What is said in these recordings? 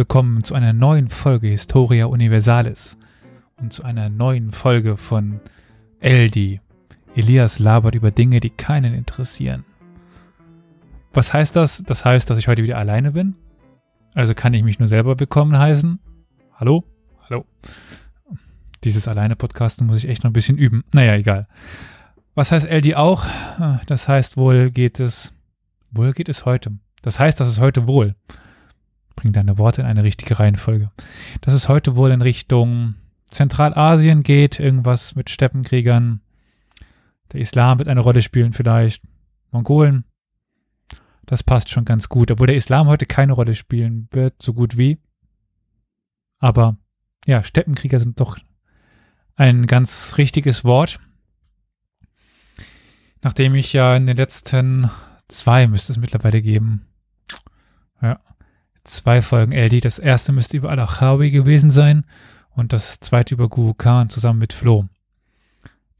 Willkommen zu einer neuen Folge Historia Universalis und zu einer neuen Folge von Eldi. Elias labert über Dinge, die keinen interessieren. Was heißt das? Das heißt, dass ich heute wieder alleine bin. Also kann ich mich nur selber willkommen heißen. Hallo? Hallo. Dieses alleine Podcasten muss ich echt noch ein bisschen üben. Naja, egal. Was heißt LD auch? Das heißt, wohl geht es, wohl geht es heute. Das heißt, dass es heute wohl. Bring deine Worte in eine richtige Reihenfolge. Dass es heute wohl in Richtung Zentralasien geht, irgendwas mit Steppenkriegern. Der Islam wird eine Rolle spielen vielleicht. Mongolen. Das passt schon ganz gut, obwohl der Islam heute keine Rolle spielen wird, so gut wie. Aber ja, Steppenkrieger sind doch ein ganz richtiges Wort. Nachdem ich ja in den letzten zwei müsste es mittlerweile geben. Ja, zwei Folgen LD. Das erste müsste über Al-Achawi gewesen sein und das zweite über Guru Khan zusammen mit Flo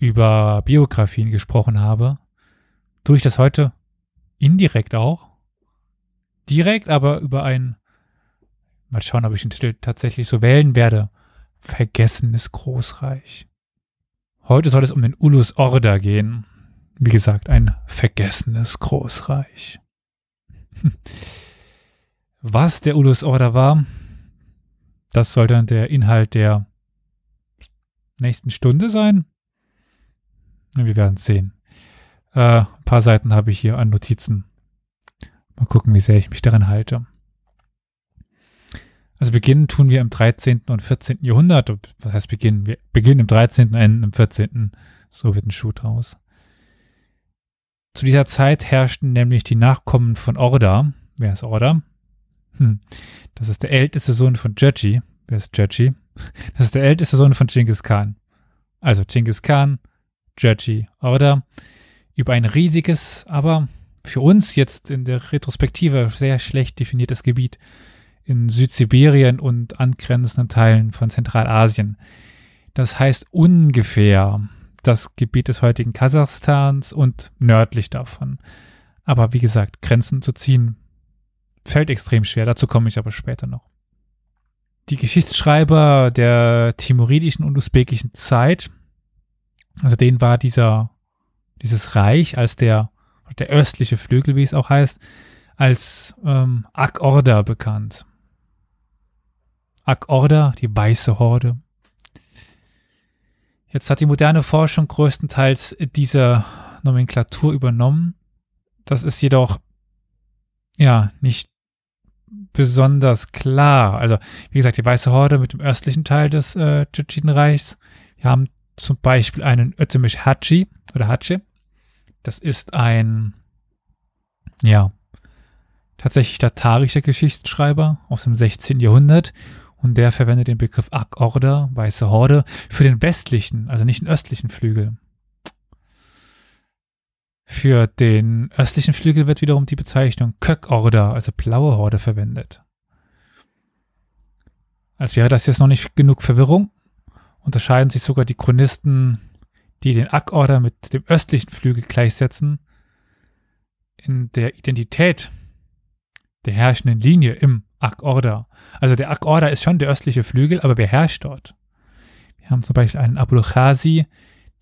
über Biografien gesprochen habe. Tue ich das heute indirekt auch. Direkt, aber über ein, mal schauen, ob ich den Titel tatsächlich so wählen werde. Vergessenes Großreich. Heute soll es um den Ulus Orda gehen. Wie gesagt, ein vergessenes Großreich. Was der Ulus Orda war, das soll dann der Inhalt der nächsten Stunde sein. Wir werden sehen. Äh, ein paar Seiten habe ich hier an Notizen. Mal gucken, wie sehr ich mich daran halte. Also beginnen tun wir im 13. und 14. Jahrhundert. Was heißt beginnen? Wir beginnen im 13. und enden im 14. So wird ein Schuh draus. Zu dieser Zeit herrschten nämlich die Nachkommen von Orda. Wer ist Orda? Hm. Das ist der älteste Sohn von Judgy. Wer ist Judgy? Das ist der älteste Sohn von Genghis Khan. Also Genghis Khan, Judgy, Orda über ein riesiges, aber für uns jetzt in der Retrospektive sehr schlecht definiertes Gebiet in Südsibirien und angrenzenden Teilen von Zentralasien. Das heißt ungefähr das Gebiet des heutigen Kasachstans und nördlich davon. Aber wie gesagt, Grenzen zu ziehen fällt extrem schwer. Dazu komme ich aber später noch. Die Geschichtsschreiber der timuridischen und usbekischen Zeit, also denen war dieser dieses Reich als der, der östliche Flügel, wie es auch heißt, als ähm, Ak-Orda bekannt. Ak-Orda, die weiße Horde. Jetzt hat die moderne Forschung größtenteils diese Nomenklatur übernommen. Das ist jedoch ja nicht besonders klar. Also, wie gesagt, die Weiße Horde mit dem östlichen Teil des äh, Tschetschenreichs. Wir haben zum Beispiel einen Ötemisch Hachi oder Hatsche. Das ist ein, ja, tatsächlich tatarischer Geschichtsschreiber aus dem 16. Jahrhundert und der verwendet den Begriff Ak-Order, Weiße Horde, für den westlichen, also nicht den östlichen Flügel. Für den östlichen Flügel wird wiederum die Bezeichnung Kök-Order, also blaue Horde, verwendet. Als wäre das jetzt noch nicht genug Verwirrung, unterscheiden sich sogar die Chronisten die den Ak-Order mit dem östlichen Flügel gleichsetzen, in der Identität der herrschenden Linie im Ak-Order. Also der Ak-Order ist schon der östliche Flügel, aber wer herrscht dort? Wir haben zum Beispiel einen Abul Khazi,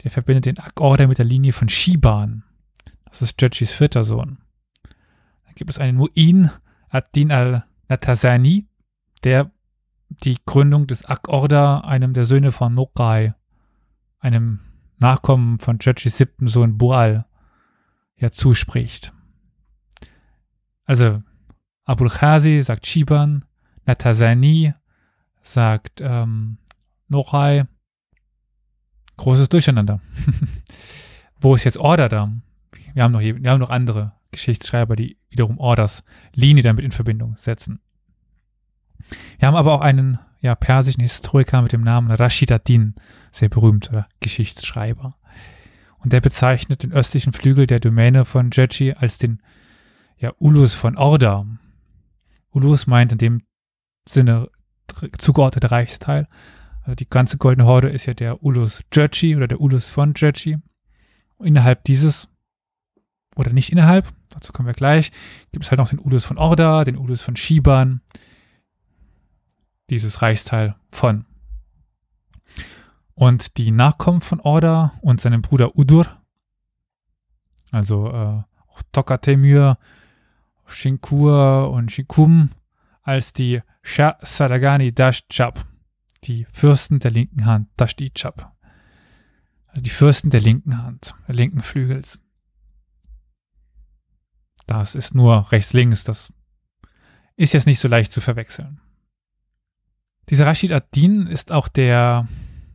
der verbindet den Ak-Order mit der Linie von Shiban. Das ist Judgis vierter Sohn. Dann gibt es einen Mu'in ad-Din al-Natazani, der die Gründung des Ak-Order einem der Söhne von Nokai, einem Nachkommen von Judges siebten Sohn Boal ja zuspricht. Also Abul Khazi sagt Shiban, Natazani sagt ähm, Nochai. Großes Durcheinander. Wo ist jetzt Order da? Wir haben noch, wir haben noch andere Geschichtsschreiber, die wiederum Orders Linie damit in Verbindung setzen. Wir haben aber auch einen ja, persischen Historiker mit dem Namen Rashid ad-Din, sehr berühmter Geschichtsschreiber. Und der bezeichnet den östlichen Flügel der Domäne von Jeji als den ja, Ulus von Orda. Ulus meint in dem Sinne zugeordneter Reichsteil. Also die ganze Goldene Horde ist ja der Ulus Jeji oder der Ulus von Jeji. Innerhalb dieses, oder nicht innerhalb, dazu kommen wir gleich, gibt es halt noch den Ulus von Orda, den Ulus von Shiban, dieses Reichsteil von. Und die Nachkommen von Orda und seinem Bruder Udur, also äh, Tokatemür, Shinkur und Shikum, als die Shah Sadagani Dashchab, die Fürsten der linken Hand, Dashtichab. Also die Fürsten der linken Hand, der linken Flügels. Das ist nur rechts-links, das ist jetzt nicht so leicht zu verwechseln. Dieser Rashid ad-Din ist auch der,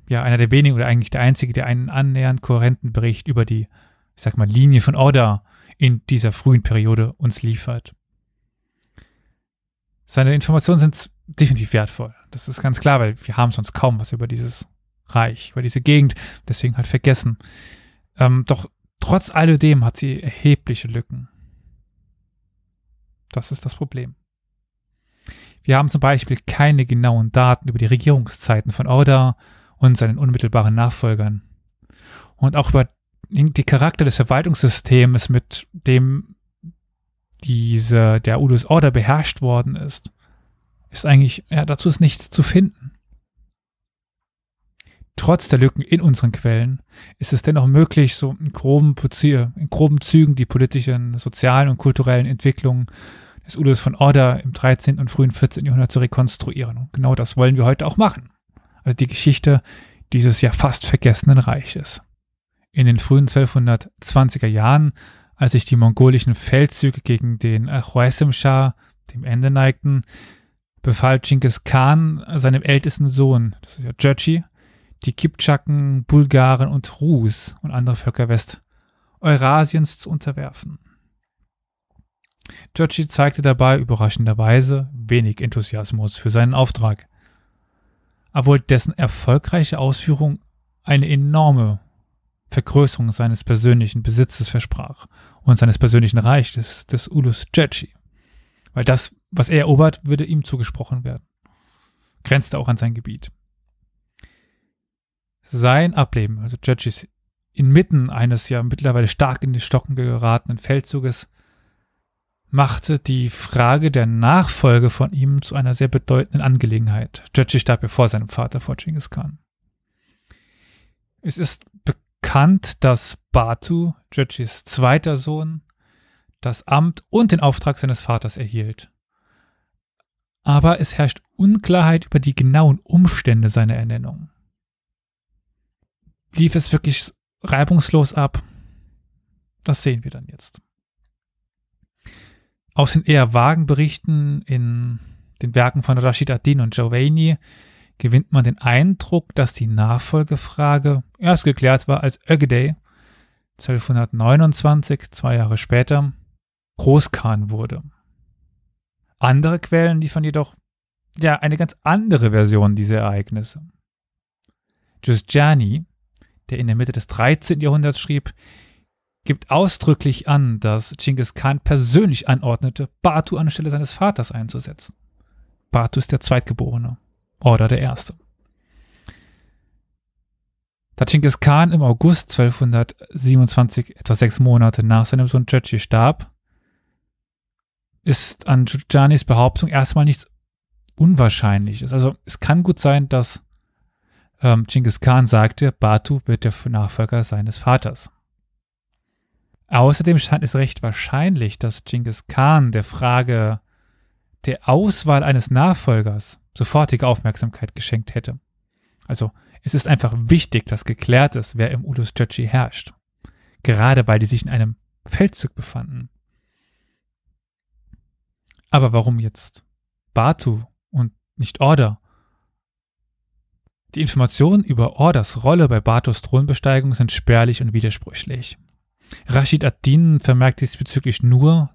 ja, einer der wenigen oder eigentlich der einzige, der einen annähernd kohärenten Bericht über die, ich sag mal, Linie von Orda in dieser frühen Periode uns liefert. Seine Informationen sind definitiv wertvoll. Das ist ganz klar, weil wir haben sonst kaum was über dieses Reich, über diese Gegend, deswegen halt vergessen. Ähm, doch trotz alledem hat sie erhebliche Lücken. Das ist das Problem. Wir haben zum Beispiel keine genauen Daten über die Regierungszeiten von Orda und seinen unmittelbaren Nachfolgern. Und auch über die Charakter des Verwaltungssystems, mit dem diese, der Udus Order beherrscht worden ist, ist eigentlich, ja, dazu ist nichts zu finden. Trotz der Lücken in unseren Quellen ist es dennoch möglich, so in groben, in groben Zügen die politischen, sozialen und kulturellen Entwicklungen des Udus von Order im 13. und frühen 14. Jahrhundert zu rekonstruieren. Und genau das wollen wir heute auch machen. Also die Geschichte dieses ja fast vergessenen Reiches. In den frühen 1220er Jahren, als sich die mongolischen Feldzüge gegen den Khwarizm-Schah dem Ende neigten, befahl Genghis Khan seinem ältesten Sohn, das ist ja Jöchi, die Kipchaken, Bulgaren und Rus und andere Völker West-Eurasiens zu unterwerfen. Jöchi zeigte dabei überraschenderweise wenig Enthusiasmus für seinen Auftrag, obwohl dessen erfolgreiche Ausführung eine enorme Vergrößerung seines persönlichen Besitzes versprach und seines persönlichen Reiches, des Ulus Jöchi. Weil das, was er erobert, würde ihm zugesprochen werden. Grenzte auch an sein Gebiet. Sein Ableben, also Jöchis, inmitten eines ja mittlerweile stark in die Stocken geratenen Feldzuges, machte die Frage der Nachfolge von ihm zu einer sehr bedeutenden Angelegenheit. Jöchi starb ja vor seinem Vater, vor Genghis Khan. Es ist bekannt, dass Batu, Jöchis zweiter Sohn, das Amt und den Auftrag seines Vaters erhielt. Aber es herrscht Unklarheit über die genauen Umstände seiner Ernennung. Lief es wirklich reibungslos ab? Das sehen wir dann jetzt. Aus den eher vagen Berichten in den Werken von Rashid ad-Din und Giovanni gewinnt man den Eindruck, dass die Nachfolgefrage erst geklärt war, als Ögedei 1229, zwei Jahre später, Großkhan wurde. Andere Quellen liefern jedoch ja eine ganz andere Version dieser Ereignisse. Giustiani, der in der Mitte des 13. Jahrhunderts schrieb, gibt ausdrücklich an, dass Genghis Khan persönlich anordnete, Batu anstelle seines Vaters einzusetzen. Batu ist der Zweitgeborene, oder der Erste. Da Genghis Khan im August 1227, etwa sechs Monate nach seinem Sohn Jöchi starb, ist an Giugianis Behauptung erstmal nichts Unwahrscheinliches. Also es kann gut sein, dass ähm, Genghis Khan sagte, Batu wird der Nachfolger seines Vaters. Außerdem scheint es recht wahrscheinlich, dass Genghis Khan der Frage der Auswahl eines Nachfolgers sofortige Aufmerksamkeit geschenkt hätte. Also es ist einfach wichtig, dass geklärt ist, wer im Ulus Jöchi herrscht. Gerade weil die sich in einem Feldzug befanden. Aber warum jetzt Batu und nicht Order? Die Informationen über Orders Rolle bei Batus Thronbesteigung sind spärlich und widersprüchlich. Rashid ad-Din vermerkt diesbezüglich nur,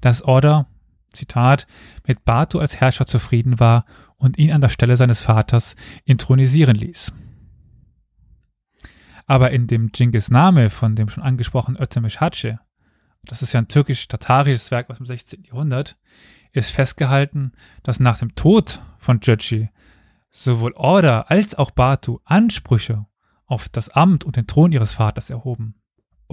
dass Order, Zitat, mit Batu als Herrscher zufrieden war und ihn an der Stelle seines Vaters intronisieren ließ. Aber in dem Genghis Name von dem schon angesprochenen Ötemisch Hatsche, das ist ja ein türkisch-tatarisches Werk aus dem 16. Jahrhundert, ist festgehalten, dass nach dem Tod von Jöchi sowohl Order als auch Batu Ansprüche auf das Amt und den Thron ihres Vaters erhoben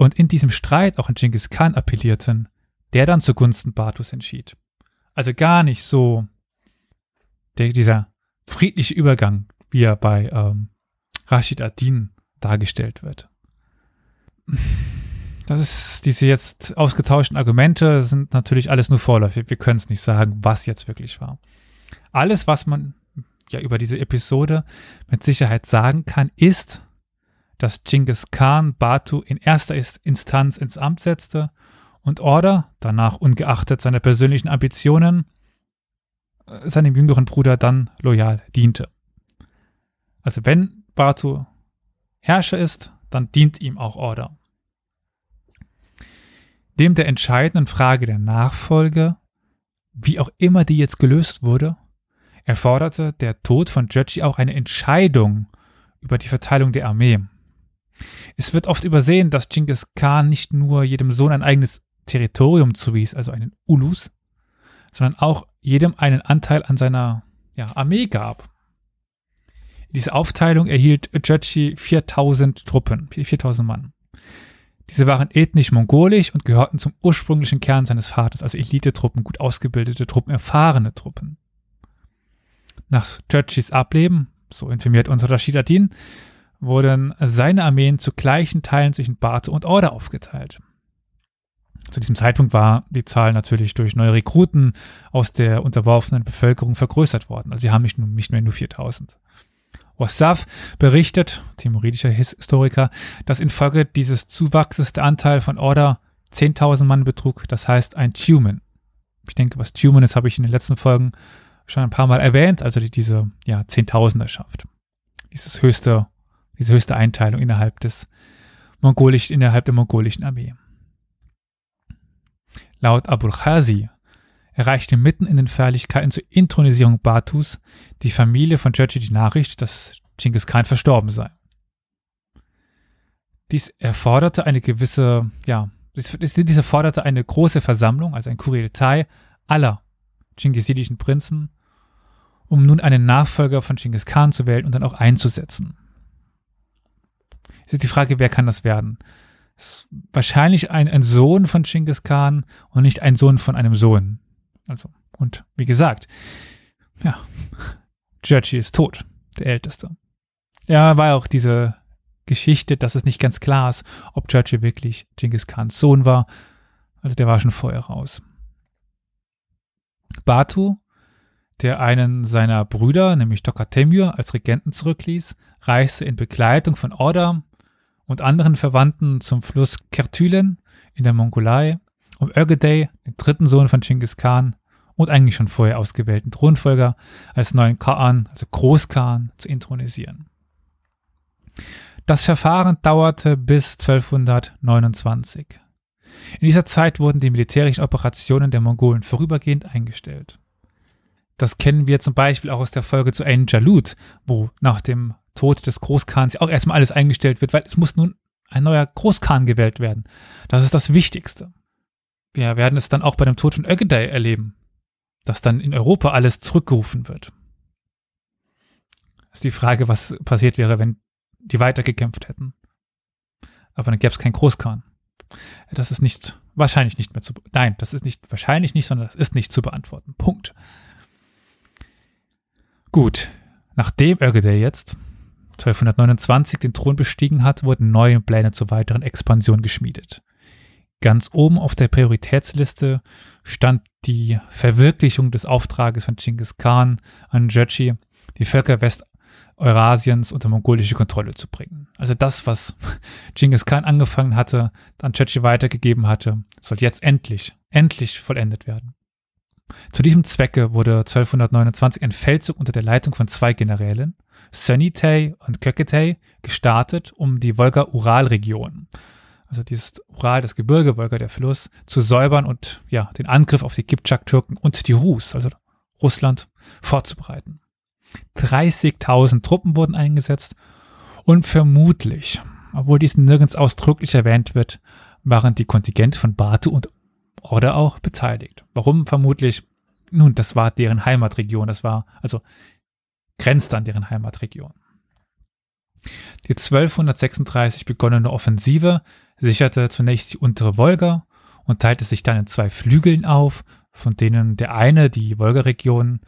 und in diesem Streit auch an Genghis Khan appellierten, der dann zugunsten Batus entschied. Also gar nicht so der, dieser friedliche Übergang, wie er bei ähm, Rashid Adin dargestellt wird. Das ist, diese jetzt ausgetauschten Argumente sind natürlich alles nur vorläufig. Wir können es nicht sagen, was jetzt wirklich war. Alles, was man ja über diese Episode mit Sicherheit sagen kann, ist, dass Genghis Khan Batu in erster Instanz ins Amt setzte und Order, danach ungeachtet seiner persönlichen Ambitionen, äh, seinem jüngeren Bruder dann loyal diente. Also wenn Batu Herrscher ist, dann dient ihm auch Order. Neben der entscheidenden Frage der Nachfolge, wie auch immer die jetzt gelöst wurde, erforderte der Tod von Jochi auch eine Entscheidung über die Verteilung der Armee. Es wird oft übersehen, dass Genghis Khan nicht nur jedem Sohn ein eigenes Territorium zuwies, also einen Ulus, sondern auch jedem einen Anteil an seiner ja, Armee gab. In dieser Aufteilung erhielt Jochi 4000 Truppen, 4000 Mann. Diese waren ethnisch mongolisch und gehörten zum ursprünglichen Kern seines Vaters, also Elitetruppen, gut ausgebildete Truppen, erfahrene Truppen. Nach Churchis Ableben, so informiert unser Rashid Adin, wurden seine Armeen zu gleichen Teilen zwischen Bate und Order aufgeteilt. Zu diesem Zeitpunkt war die Zahl natürlich durch neue Rekruten aus der unterworfenen Bevölkerung vergrößert worden. Also sie haben nicht, nicht mehr nur 4000. Wassaf berichtet, timoridischer Historiker, dass infolge dieses Zuwachses der Anteil von Order 10.000 Mann betrug, das heißt ein Tumen. Ich denke, was Tumen ist, habe ich in den letzten Folgen schon ein paar Mal erwähnt, also die, diese ja, Zehntausender-Schaft. Dieses höchste, diese höchste Einteilung innerhalb des mongolischen, innerhalb der mongolischen Armee. Laut Abul Khazi erreichte mitten in den Feierlichkeiten zur Intronisierung Batus die Familie von Churchill die Nachricht, dass Genghis Khan verstorben sei. Dies erforderte eine gewisse, ja, dies erforderte eine große Versammlung, also ein Kurieltai aller Chinghisidischen Prinzen um nun einen Nachfolger von Genghis Khan zu wählen und dann auch einzusetzen. Es ist die Frage, wer kann das werden? Ist wahrscheinlich ein, ein Sohn von Genghis Khan und nicht ein Sohn von einem Sohn. Also, und wie gesagt, ja, Judgy ist tot, der Älteste. Ja, war auch diese Geschichte, dass es nicht ganz klar ist, ob Judgy wirklich Genghis Khans Sohn war. Also der war schon vorher raus. Batu der einen seiner Brüder, nämlich Tokatemür, als Regenten zurückließ, reiste in Begleitung von Orda und anderen Verwandten zum Fluss Kertylen in der Mongolei, um Ögedei, den dritten Sohn von Genghis Khan und eigentlich schon vorher ausgewählten Thronfolger, als neuen Khan, also Großkhan, zu intronisieren. Das Verfahren dauerte bis 1229. In dieser Zeit wurden die militärischen Operationen der Mongolen vorübergehend eingestellt. Das kennen wir zum Beispiel auch aus der Folge zu Ain Jalut, wo nach dem Tod des Großkhans auch erstmal alles eingestellt wird, weil es muss nun ein neuer Großkhan gewählt werden. Das ist das Wichtigste. Wir werden es dann auch bei dem Tod von Ögedei erleben, dass dann in Europa alles zurückgerufen wird. Das ist die Frage, was passiert wäre, wenn die weitergekämpft hätten. Aber dann gäbe es keinen Großkhan. Das ist nicht, wahrscheinlich nicht mehr zu, nein, das ist nicht, wahrscheinlich nicht, sondern das ist nicht zu beantworten. Punkt. Gut, nachdem Ögedei jetzt 1229 den Thron bestiegen hat, wurden neue Pläne zur weiteren Expansion geschmiedet. Ganz oben auf der Prioritätsliste stand die Verwirklichung des Auftrages von Genghis Khan an Jöchi, die Völker West-Eurasiens unter mongolische Kontrolle zu bringen. Also das, was Genghis Khan angefangen hatte, an Jöchi weitergegeben hatte, soll jetzt endlich, endlich vollendet werden. Zu diesem Zwecke wurde 1229 ein Feldzug unter der Leitung von zwei Generälen, Sönitei und Köketei, gestartet, um die Wolga-Ural-Region, also dieses Ural, das Gebirge, Wolga, der Fluss, zu säubern und ja, den Angriff auf die Kipchak-Türken und die Rus, also Russland, vorzubereiten. 30.000 Truppen wurden eingesetzt und vermutlich, obwohl dies nirgends ausdrücklich erwähnt wird, waren die Kontingente von Batu und oder auch beteiligt. Warum vermutlich? Nun, das war deren Heimatregion, das war, also grenzte an deren Heimatregion. Die 1236 begonnene Offensive sicherte zunächst die untere Wolga und teilte sich dann in zwei Flügeln auf, von denen der eine die Wolga-Region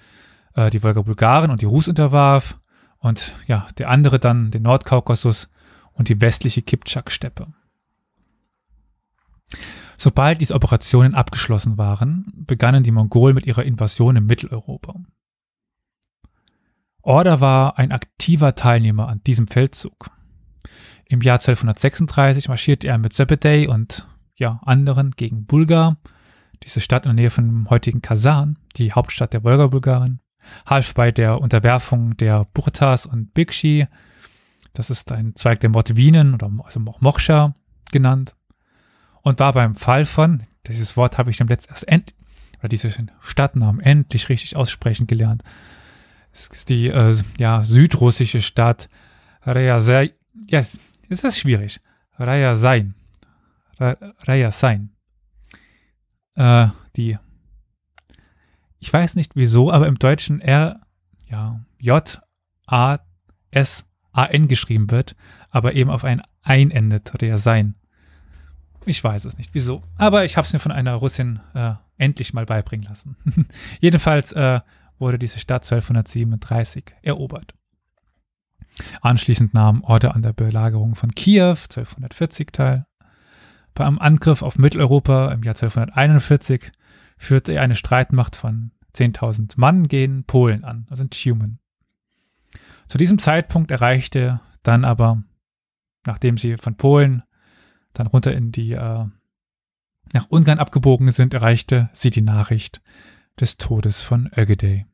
äh, die Wolga-Bulgaren und die Rus unterwarf und ja, der andere dann den Nordkaukasus und die westliche Kipchak-Steppe. Sobald diese Operationen abgeschlossen waren, begannen die Mongolen mit ihrer Invasion in Mitteleuropa. Order war ein aktiver Teilnehmer an diesem Feldzug. Im Jahr 1236 marschierte er mit Zebedee und ja, anderen gegen Bulgar, diese Stadt in der Nähe von dem heutigen Kasan, die Hauptstadt der Wolga-Bulgaren, half bei der Unterwerfung der Burtas und Bikshi, das ist ein Zweig der Mordwinen oder also auch Moksha genannt, und war beim Fall von, dieses Wort habe ich dann letztens erst end, oder diese Stadtnamen endlich richtig aussprechen gelernt, es ist die äh, ja, südrussische Stadt Ryazai. Yes, es ist schwierig. Rayasain. Rayasain. Äh, die. Ich weiß nicht wieso, aber im Deutschen R, ja, J, A, S, A, N geschrieben wird, aber eben auf ein Ein endet. Rayasain. Ich weiß es nicht wieso. Aber ich habe es mir von einer Russin äh, endlich mal beibringen lassen. Jedenfalls äh, wurde diese Stadt 1237 erobert. Anschließend nahm Order an der Belagerung von Kiew 1240 teil. Bei einem Angriff auf Mitteleuropa im Jahr 1241 führte er eine Streitmacht von 10.000 Mann gegen Polen an, also in Tumen. Zu diesem Zeitpunkt erreichte dann aber, nachdem sie von Polen dann runter in die äh, nach Ungarn abgebogen sind, erreichte sie die Nachricht des Todes von Ögedei.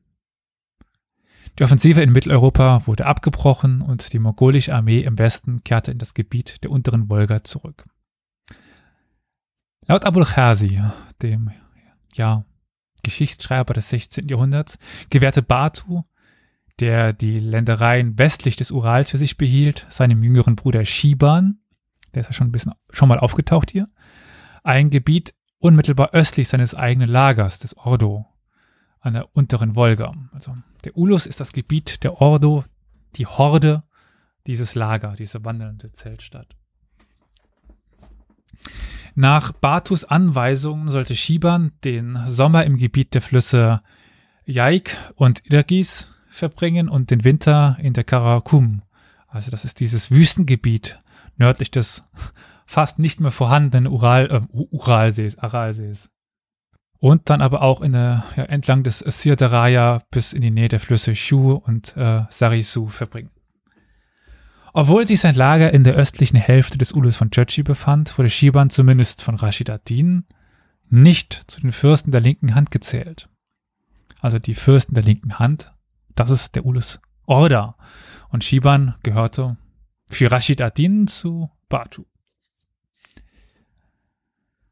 Die Offensive in Mitteleuropa wurde abgebrochen und die mongolische Armee im Westen kehrte in das Gebiet der unteren Wolga zurück. Laut Abul Khazi, dem ja, Geschichtsschreiber des 16. Jahrhunderts, gewährte Batu, der die Ländereien westlich des Urals für sich behielt, seinem jüngeren Bruder Shiban, der ist ja schon ein bisschen schon mal aufgetaucht hier, ein Gebiet unmittelbar östlich seines eigenen Lagers, des Ordo, an der unteren Wolga. Also der Ulus ist das Gebiet der Ordo, die Horde, dieses Lager, diese wandelnde Zeltstadt. Nach Batus Anweisung sollte Shiban den Sommer im Gebiet der Flüsse Jaik und Irgis verbringen und den Winter in der Karakum. Also das ist dieses Wüstengebiet nördlich des fast nicht mehr vorhandenen Ural, äh, Uralsees, Aralsees und dann aber auch in der, ja, entlang des Sirdaraya bis in die Nähe der Flüsse Shu und äh, Sarisu verbringen. Obwohl sich sein Lager in der östlichen Hälfte des Ulus von Churchi befand, wurde Shiban zumindest von Rashid ad-Din nicht zu den Fürsten der linken Hand gezählt. Also die Fürsten der linken Hand, das ist der Ulus Orda. Und Shiban gehörte für Rashid ad-Din zu Batu.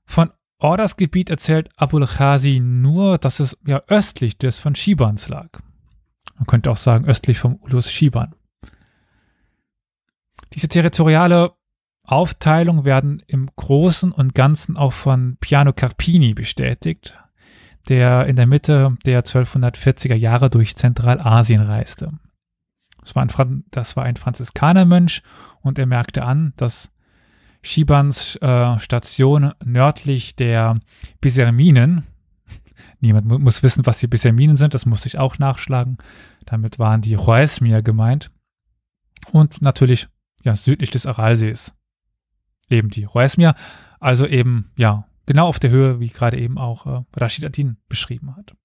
Von Ordas Gebiet erzählt Abul Khazi nur, dass es ja östlich des von Shibans lag. Man könnte auch sagen östlich vom Ulus Shiban. Diese territoriale Aufteilung werden im Großen und Ganzen auch von Piano Carpini bestätigt, der in der Mitte der 1240er Jahre durch Zentralasien reiste. Das war ein, das war ein Franziskanermönch und er merkte an, dass Schibans äh, Station nördlich der Biserminen. Niemand mu muss wissen, was die Biserminen sind, das musste ich auch nachschlagen. Damit waren die Huaesmir gemeint. Und natürlich, ja, südlich des Aralsees leben die Huaesmir. Also eben, ja, genau auf der Höhe, wie gerade eben auch äh, Rashid Adin beschrieben hat.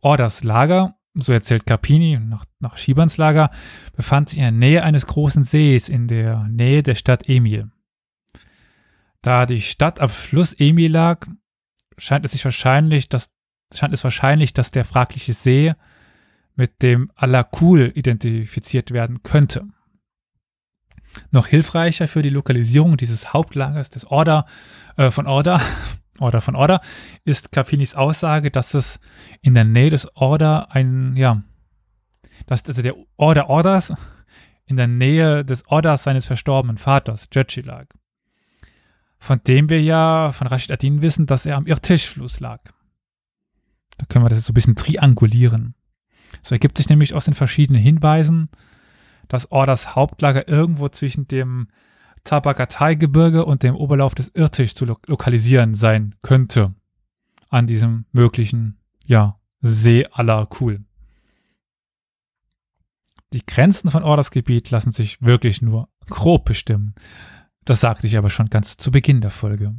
Orders Lager so erzählt Capini nach, nach Schibans Lager, befand sich in der Nähe eines großen Sees in der Nähe der Stadt Emil. Da die Stadt am Fluss Emil lag, scheint es sich wahrscheinlich, dass, scheint es wahrscheinlich, dass der fragliche See mit dem Alakul identifiziert werden könnte. Noch hilfreicher für die Lokalisierung dieses Hauptlagers des Order, äh, von Order Order von Order, ist Capinis Aussage, dass es in der Nähe des Order ein, ja, dass also der Order Orders in der Nähe des Orders seines verstorbenen Vaters, Jötchi, lag. Von dem wir ja von Rashid Adin wissen, dass er am Irtischfluss lag. Da können wir das jetzt so ein bisschen triangulieren. So ergibt sich nämlich aus den verschiedenen Hinweisen, dass Orders Hauptlager irgendwo zwischen dem Tabakatai-Gebirge und dem Oberlauf des Irtisch zu lo lokalisieren sein könnte. An diesem möglichen, ja, See aller cool. Die Grenzen von Orders Gebiet lassen sich wirklich nur grob bestimmen. Das sagte ich aber schon ganz zu Beginn der Folge.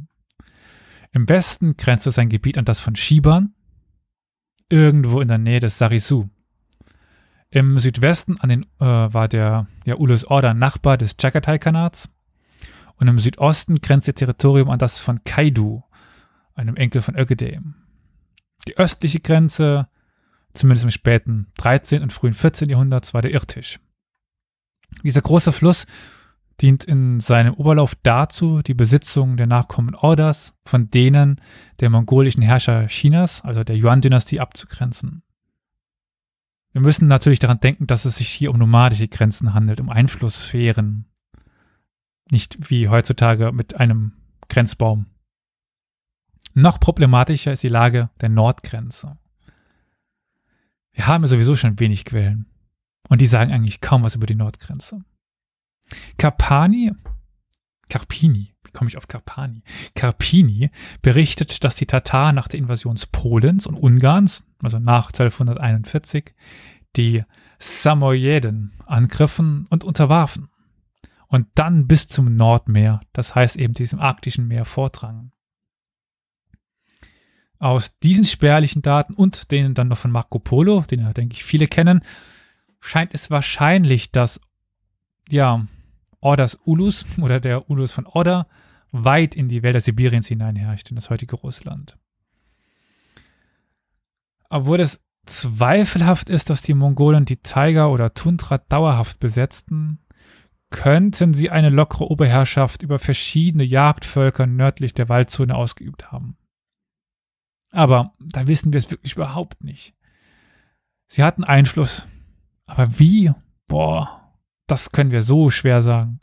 Im Westen grenzte sein Gebiet an das von Shiban, irgendwo in der Nähe des Sarisu. Im Südwesten an den, äh, war der ja, Ulus Order Nachbar des Chagatai-Kanats und im Südosten grenzt ihr Territorium an das von Kaidu, einem Enkel von Ögedei. Die östliche Grenze, zumindest im späten 13. und frühen 14. Jahrhundert, war der Irtisch. Dieser große Fluss dient in seinem Oberlauf dazu, die Besitzung der Nachkommen Orders von denen der mongolischen Herrscher Chinas, also der Yuan-Dynastie, abzugrenzen. Wir müssen natürlich daran denken, dass es sich hier um nomadische Grenzen handelt, um Einflusssphären. Nicht wie heutzutage mit einem Grenzbaum. Noch problematischer ist die Lage der Nordgrenze. Wir haben ja sowieso schon wenig Quellen. Und die sagen eigentlich kaum was über die Nordgrenze. Carpani, Carpini, wie komme ich auf Carpani? Carpini berichtet, dass die Tataren nach der Invasion Polens und Ungarns, also nach 1241, die Samoyeden angriffen und unterwarfen und dann bis zum Nordmeer, das heißt eben diesem arktischen Meer vordrangen. Aus diesen spärlichen Daten und denen dann noch von Marco Polo, den ja, denke ich, viele kennen, scheint es wahrscheinlich, dass ja, Orders Ulus oder der Ulus von Orda weit in die Wälder Sibiriens hineinherrscht, in das heutige Russland. Obwohl es zweifelhaft ist, dass die Mongolen die Taiga oder Tundra dauerhaft besetzten, könnten sie eine lockere Oberherrschaft über verschiedene Jagdvölker nördlich der Waldzone ausgeübt haben. Aber da wissen wir es wirklich überhaupt nicht. Sie hatten Einfluss, aber wie? Boah, das können wir so schwer sagen.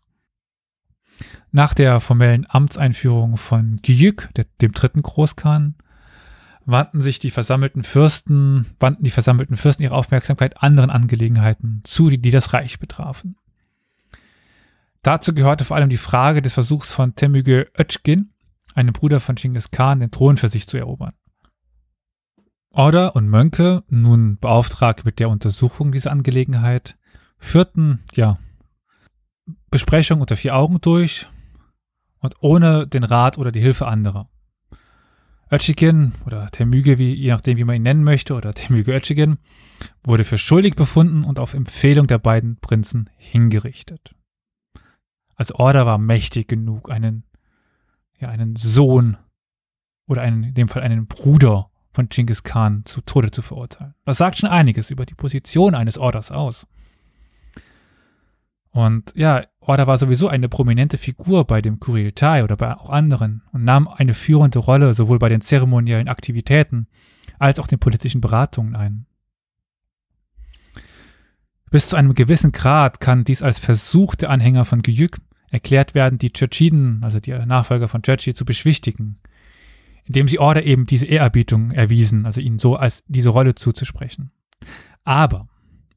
Nach der formellen Amtseinführung von Gyük, dem dritten Großkhan, wandten sich die versammelten Fürsten, wandten die versammelten Fürsten ihre Aufmerksamkeit anderen Angelegenheiten zu, die, die das Reich betrafen. Dazu gehörte vor allem die Frage des Versuchs von Temüge Ötschgin, einem Bruder von Genghis Khan, den Thron für sich zu erobern. Order und Mönke, nun beauftragt mit der Untersuchung dieser Angelegenheit, führten, ja, Besprechungen unter vier Augen durch und ohne den Rat oder die Hilfe anderer. Ötchigen oder Temüge, wie, je nachdem, wie man ihn nennen möchte, oder Temüge Ötchigen, wurde für schuldig befunden und auf Empfehlung der beiden Prinzen hingerichtet. Als Order war mächtig genug, einen, ja, einen Sohn oder einen, in dem Fall einen Bruder von Genghis Khan zu Tode zu verurteilen. Das sagt schon einiges über die Position eines Orders aus. Und ja, Orda war sowieso eine prominente Figur bei dem Kurieltai oder bei auch anderen und nahm eine führende Rolle sowohl bei den zeremoniellen Aktivitäten als auch den politischen Beratungen ein. Bis zu einem gewissen Grad kann dies als Versuch der Anhänger von Gyük erklärt werden, die Tschetschiden, also die Nachfolger von Tschetschi, zu beschwichtigen, indem sie Order eben diese Ehrerbietung erwiesen, also ihnen so als diese Rolle zuzusprechen. Aber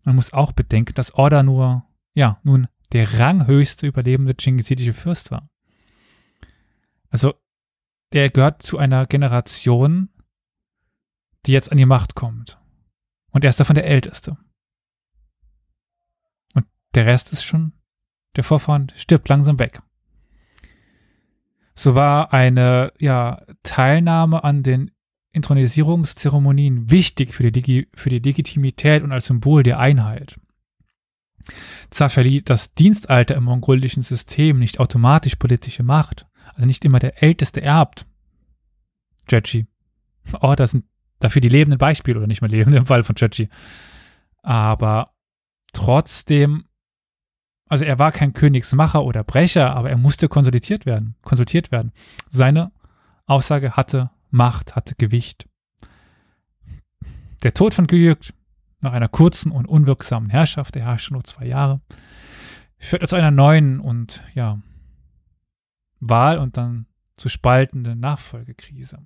man muss auch bedenken, dass Order nur ja, nun der ranghöchste überlebende chingisidische Fürst war. Also, der gehört zu einer Generation, die jetzt an die Macht kommt. Und er ist davon der Älteste. Und der Rest ist schon, der Vorfahren stirbt langsam weg. So war eine, ja, Teilnahme an den Intronisierungszeremonien wichtig für die, für die Legitimität und als Symbol der Einheit. Zwar verlieh das Dienstalter im mongolischen System nicht automatisch politische Macht, also nicht immer der Älteste erbt. Chechi. Oh, das sind dafür die lebenden Beispiele oder nicht mehr lebende im Fall von Chechi. Aber trotzdem, also er war kein Königsmacher oder Brecher, aber er musste konsultiert werden, konsultiert werden. Seine Aussage hatte Macht, hatte Gewicht. Der Tod von Gyük nach einer kurzen und unwirksamen Herrschaft, der herrschte nur zwei Jahre, führt er zu einer neuen und ja, Wahl und dann zu spaltenden Nachfolgekrise.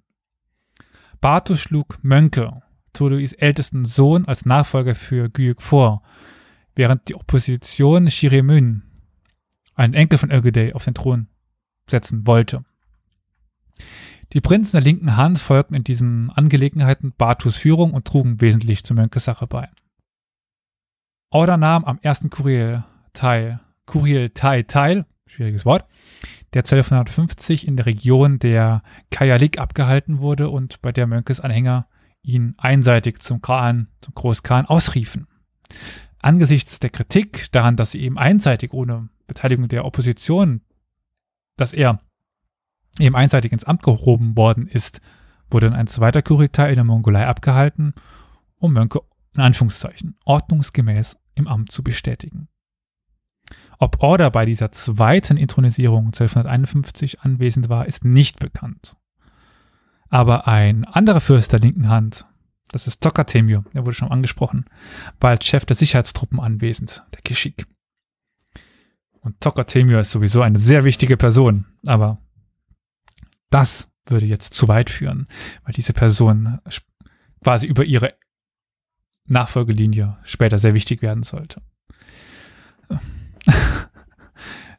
Batu schlug Mönke, Todois ältesten Sohn, als Nachfolger für Gyük vor, während die Opposition Shiremün, einen Enkel von Ögedei, auf den Thron setzen wollte. Die Prinzen der linken Hand folgten in diesen Angelegenheiten Batus Führung und trugen wesentlich zur Mönkesache bei. Order nahm am ersten Kuriel teil, Kuriel Tai teil, schwieriges Wort, der 1250 in der Region der Kajalik abgehalten wurde und bei der Mönkes Anhänger ihn einseitig zum Khan, zum Großkhan ausriefen. Angesichts der Kritik daran, dass sie eben einseitig ohne Beteiligung der Opposition, dass er eben einseitig ins Amt gehoben worden ist, wurde dann ein zweiter Kuritai in der Mongolei abgehalten, um Mönke in Anführungszeichen ordnungsgemäß im Amt zu bestätigen. Ob Order bei dieser zweiten Intronisierung 1251 anwesend war, ist nicht bekannt. Aber ein anderer Fürst der linken Hand, das ist Tokatemir, der wurde schon angesprochen, war als Chef der Sicherheitstruppen anwesend, der Kishik. Und Tokatemir ist sowieso eine sehr wichtige Person, aber das würde jetzt zu weit führen, weil diese Person quasi über ihre Nachfolgelinie später sehr wichtig werden sollte.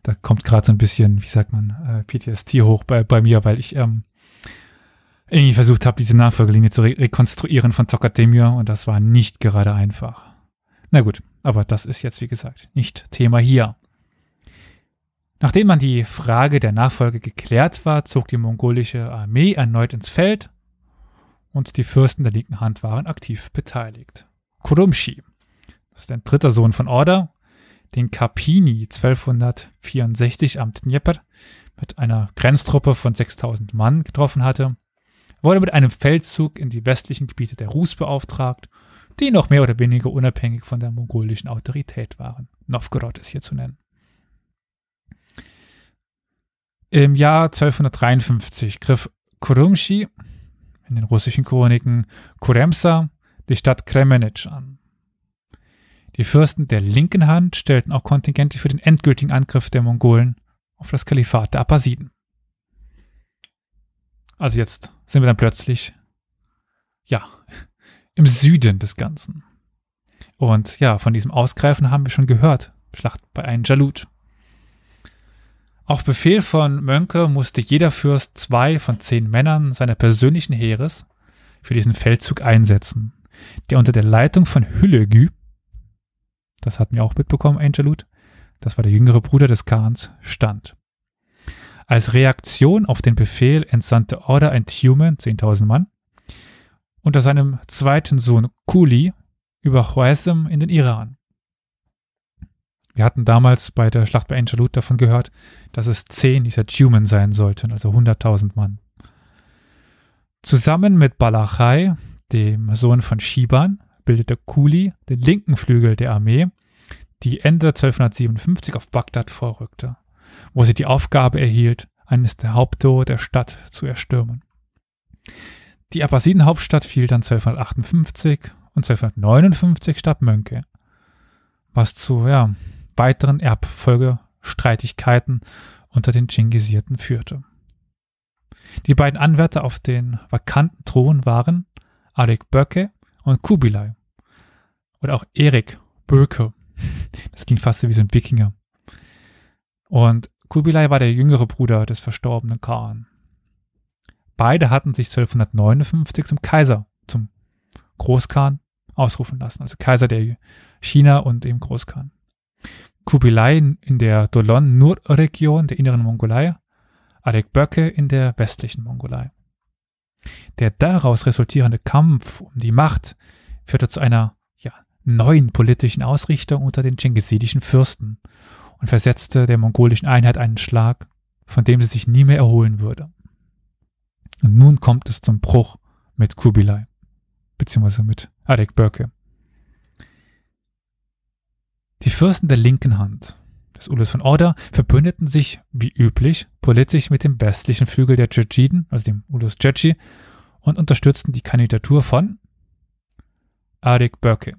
da kommt gerade so ein bisschen, wie sagt man, äh, PTSD hoch bei, bei mir, weil ich ähm, irgendwie versucht habe, diese Nachfolgelinie zu re rekonstruieren von Tokademir und das war nicht gerade einfach. Na gut, aber das ist jetzt, wie gesagt, nicht Thema hier. Nachdem man die Frage der Nachfolge geklärt war, zog die mongolische Armee erneut ins Feld und die Fürsten der linken Hand waren aktiv beteiligt. Kurumshi, das ist ein dritter Sohn von Orda, den Karpini 1264 am Dnieper mit einer Grenztruppe von 6000 Mann getroffen hatte, wurde mit einem Feldzug in die westlichen Gebiete der Rus beauftragt, die noch mehr oder weniger unabhängig von der mongolischen Autorität waren. Novgorod ist hier zu nennen. Im Jahr 1253 griff Kurumshi, in den russischen Chroniken Kuremsa, die Stadt Kremenich an. Die Fürsten der linken Hand stellten auch Kontingente für den endgültigen Angriff der Mongolen auf das Kalifat der Abbasiden. Also jetzt sind wir dann plötzlich, ja, im Süden des Ganzen. Und ja, von diesem Ausgreifen haben wir schon gehört. Schlacht bei Ein Jalut. Auf Befehl von Mönke musste jeder Fürst zwei von zehn Männern seiner persönlichen Heeres für diesen Feldzug einsetzen, der unter der Leitung von Hüllegü, das hatten wir auch mitbekommen, Angelut, das war der jüngere Bruder des Khans, stand. Als Reaktion auf den Befehl entsandte Order ein Tumen, 10.000 Mann, unter seinem zweiten Sohn Kuli über Khwarizm in den Iran. Wir hatten damals bei der Schlacht bei Angelut davon gehört, dass es zehn dieser Tumen sein sollten, also 100.000 Mann. Zusammen mit Balachai, dem Sohn von Shiban, bildete Kuli den linken Flügel der Armee, die Ende 1257 auf Bagdad vorrückte, wo sie die Aufgabe erhielt, eines der Haupttore der Stadt zu erstürmen. Die Abbasiden-Hauptstadt fiel dann 1258 und 1259 statt Mönke, was zu ja, weiteren Erbfolgestreitigkeiten unter den Chingisierten führte. Die beiden Anwärter auf den vakanten Thron waren Arik Böcke und Kubilai. Oder auch Erik Böke. Das klingt fast wie so ein Wikinger. Und Kubilai war der jüngere Bruder des verstorbenen Khan. Beide hatten sich 1259 zum Kaiser, zum Großkhan ausrufen lassen. Also Kaiser der China und eben Großkhan. Kubilai in der Dolon-Nur-Region der inneren Mongolei, Alek Böcke in der westlichen Mongolei. Der daraus resultierende Kampf um die Macht führte zu einer ja, neuen politischen Ausrichtung unter den chingisidischen Fürsten und versetzte der mongolischen Einheit einen Schlag, von dem sie sich nie mehr erholen würde. Und nun kommt es zum Bruch mit Kubilai, beziehungsweise mit Alek Böcke. Die Fürsten der linken Hand des Ulus von Orda verbündeten sich, wie üblich, politisch mit dem westlichen Flügel der Tschetschiden, also dem Ulus Tschetschi, und unterstützten die Kandidatur von Arik Börke.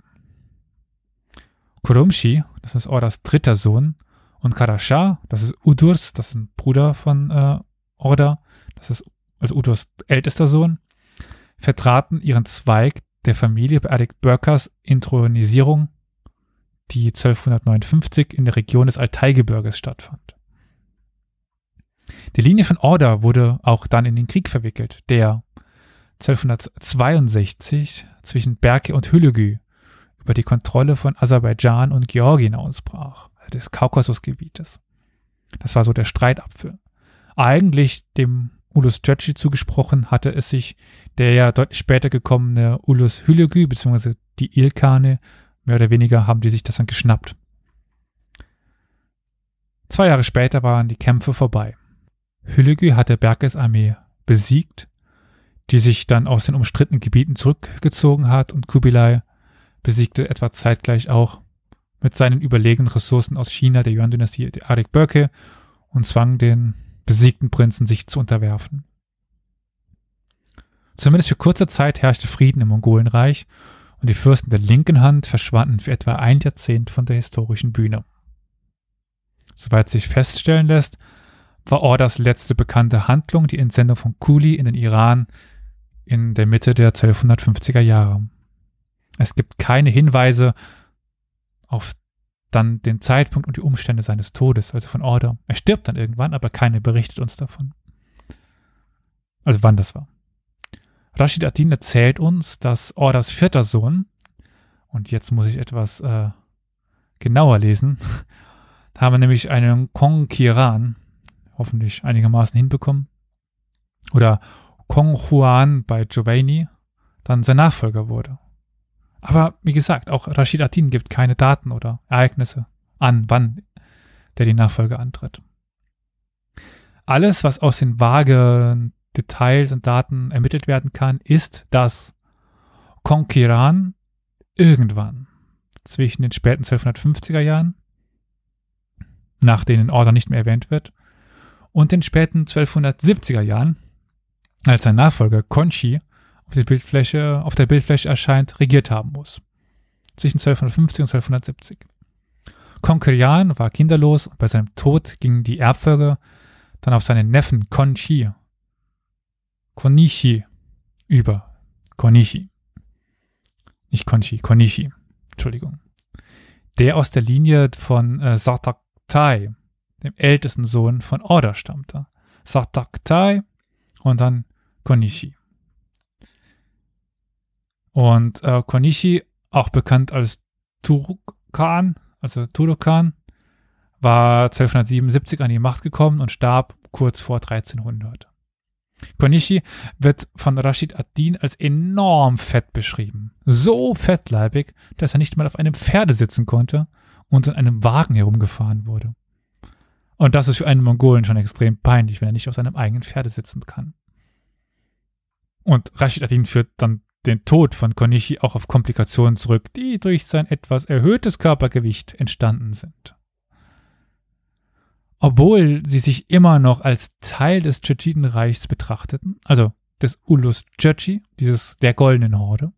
Kurumshi, das ist Ordas dritter Sohn, und Karasha, das ist Udurs, das ist ein Bruder von äh, Orda, das ist also Udurs ältester Sohn, vertraten ihren Zweig der Familie bei Arik Börkers Intronisierung die 1259 in der Region des Altaigebirges stattfand. Die Linie von Order wurde auch dann in den Krieg verwickelt, der 1262 zwischen Berke und Hülügü über die Kontrolle von Aserbaidschan und Georgien ausbrach, des Kaukasusgebietes. Das war so der Streitapfel. Eigentlich dem Ulus Cöci zugesprochen hatte es sich der ja deutlich später gekommene Ulus Hülügü bzw. die Ilkane, mehr oder weniger haben die sich das dann geschnappt. Zwei Jahre später waren die Kämpfe vorbei. Hülügü hatte Berkes Armee besiegt, die sich dann aus den umstrittenen Gebieten zurückgezogen hat und Kubilai besiegte etwa zeitgleich auch mit seinen überlegenen Ressourcen aus China der Yuan-Dynastie Arik Börke und zwang den besiegten Prinzen sich zu unterwerfen. Zumindest für kurze Zeit herrschte Frieden im Mongolenreich und die Fürsten der linken Hand verschwanden für etwa ein Jahrzehnt von der historischen Bühne. Soweit sich feststellen lässt, war Orders letzte bekannte Handlung die Entsendung von Kuli in den Iran in der Mitte der 1250er Jahre. Es gibt keine Hinweise auf dann den Zeitpunkt und die Umstände seines Todes, also von Order. Er stirbt dann irgendwann, aber keine berichtet uns davon. Also wann das war. Rashid Adin erzählt uns, dass Orders vierter Sohn, und jetzt muss ich etwas äh, genauer lesen, da haben wir nämlich einen Kong Kiran, hoffentlich einigermaßen hinbekommen, oder Kong Huan bei Giovanni, dann sein Nachfolger wurde. Aber wie gesagt, auch Rashid Adin gibt keine Daten oder Ereignisse an, wann der die Nachfolge antritt. Alles, was aus den vagen Details und Daten ermittelt werden kann, ist, dass Konkiran irgendwann zwischen den späten 1250er Jahren, nach denen Order nicht mehr erwähnt wird, und den späten 1270er Jahren, als sein Nachfolger Conchi auf, der Bildfläche, auf der Bildfläche erscheint, regiert haben muss. Zwischen 1250 und 1270. Konkerian war kinderlos und bei seinem Tod ging die Erbfolge dann auf seinen Neffen Konchi, Konishi über. Konishi. Nicht Konchi, Konishi. Entschuldigung. Der aus der Linie von äh, Sartaktai, dem ältesten Sohn von Orda, stammte. Sartaktai und dann Konishi. Und äh, Konishi, auch bekannt als Turukan, also Turukan, war 1277 an die Macht gekommen und starb kurz vor 1300. Konishi wird von Rashid ad-Din als enorm fett beschrieben. So fettleibig, dass er nicht mal auf einem Pferde sitzen konnte und in einem Wagen herumgefahren wurde. Und das ist für einen Mongolen schon extrem peinlich, wenn er nicht auf seinem eigenen Pferde sitzen kann. Und Rashid ad-Din führt dann den Tod von Konishi auch auf Komplikationen zurück, die durch sein etwas erhöhtes Körpergewicht entstanden sind. Obwohl sie sich immer noch als Teil des Tschetschenreichs betrachteten, also des Ulus Tschetschi, dieses der goldenen Horde,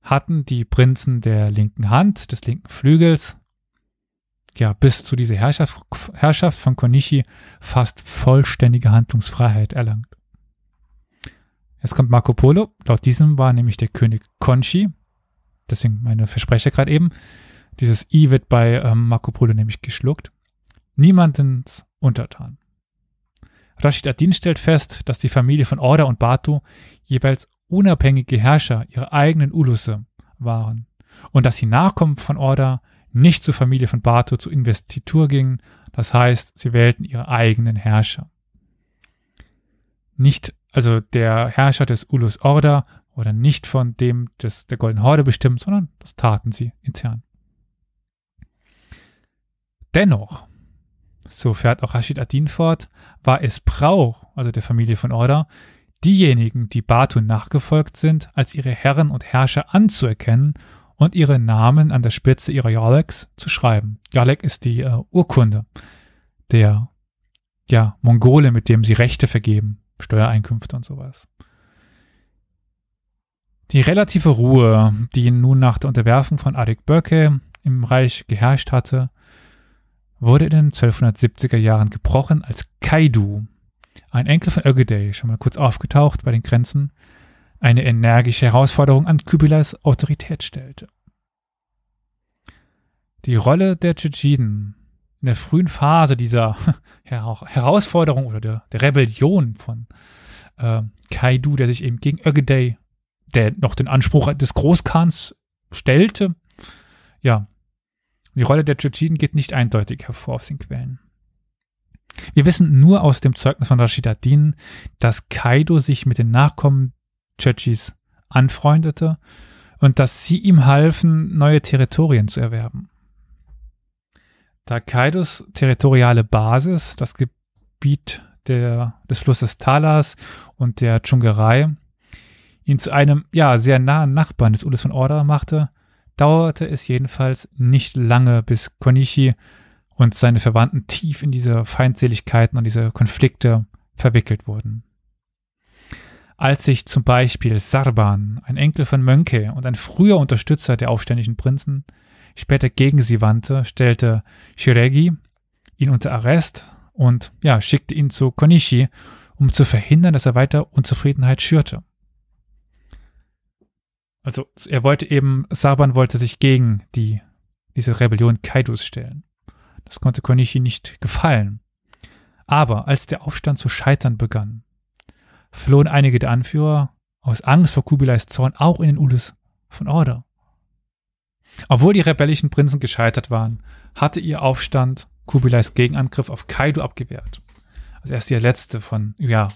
hatten die Prinzen der linken Hand, des linken Flügels, ja, bis zu dieser Herrschaft, Herrschaft von Konishi fast vollständige Handlungsfreiheit erlangt. Jetzt kommt Marco Polo. Laut diesem war nämlich der König Conchi, deswegen meine Versprecher gerade eben. Dieses I wird bei ähm, Marco Polo nämlich geschluckt. Niemandens untertan. Rashid ad-Din stellt fest, dass die Familie von Orda und Batu jeweils unabhängige Herrscher ihrer eigenen Ulusse waren und dass die Nachkommen von Orda nicht zur Familie von Batu zur Investitur gingen, das heißt, sie wählten ihre eigenen Herrscher. Nicht also der Herrscher des Ulus Orda oder nicht von dem des, der Golden Horde bestimmt, sondern das taten sie intern. Dennoch, so fährt auch Rashid Adin fort, war es Brauch, also der Familie von Orda, diejenigen, die Batu nachgefolgt sind, als ihre Herren und Herrscher anzuerkennen und ihre Namen an der Spitze ihrer Yaleks zu schreiben. Yalek ist die äh, Urkunde der ja, Mongole, mit dem sie Rechte vergeben Steuereinkünfte und sowas. Die relative Ruhe, die nun nach der Unterwerfung von Arik Böke im Reich geherrscht hatte, wurde in den 1270er Jahren gebrochen, als Kaidu, ein Enkel von Ögedei, schon mal kurz aufgetaucht bei den Grenzen, eine energische Herausforderung an Kubilais Autorität stellte. Die Rolle der Tschetschiden in in der frühen Phase dieser Herausforderung oder der, der Rebellion von äh, Kaidu, der sich eben gegen Ögedei, der noch den Anspruch des Großkhans stellte, ja, die Rolle der Tschetschenen geht nicht eindeutig hervor aus den Quellen. Wir wissen nur aus dem Zeugnis von Rashid ad-Din, dass Kaido sich mit den Nachkommen Tschetschis anfreundete und dass sie ihm halfen, neue Territorien zu erwerben. Da Kaidos territoriale Basis, das Gebiet der, des Flusses Talas und der Dschungerei, ihn zu einem, ja, sehr nahen Nachbarn des Ulis von Order machte, dauerte es jedenfalls nicht lange, bis Konishi und seine Verwandten tief in diese Feindseligkeiten und diese Konflikte verwickelt wurden. Als sich zum Beispiel Sarban, ein Enkel von Mönke und ein früher Unterstützer der aufständischen Prinzen, später gegen sie wandte, stellte Shiregi ihn unter Arrest und ja, schickte ihn zu Konishi, um zu verhindern, dass er weiter Unzufriedenheit schürte. Also er wollte eben, Sarban wollte sich gegen die, diese Rebellion Kaidus stellen. Das konnte Konishi nicht gefallen. Aber als der Aufstand zu scheitern begann, flohen einige der Anführer aus Angst vor Kubilais Zorn auch in den Ulis von Order. Obwohl die rebellischen Prinzen gescheitert waren, hatte ihr Aufstand Kubilais Gegenangriff auf Kaido abgewehrt. Also er ist der letzte von, ja,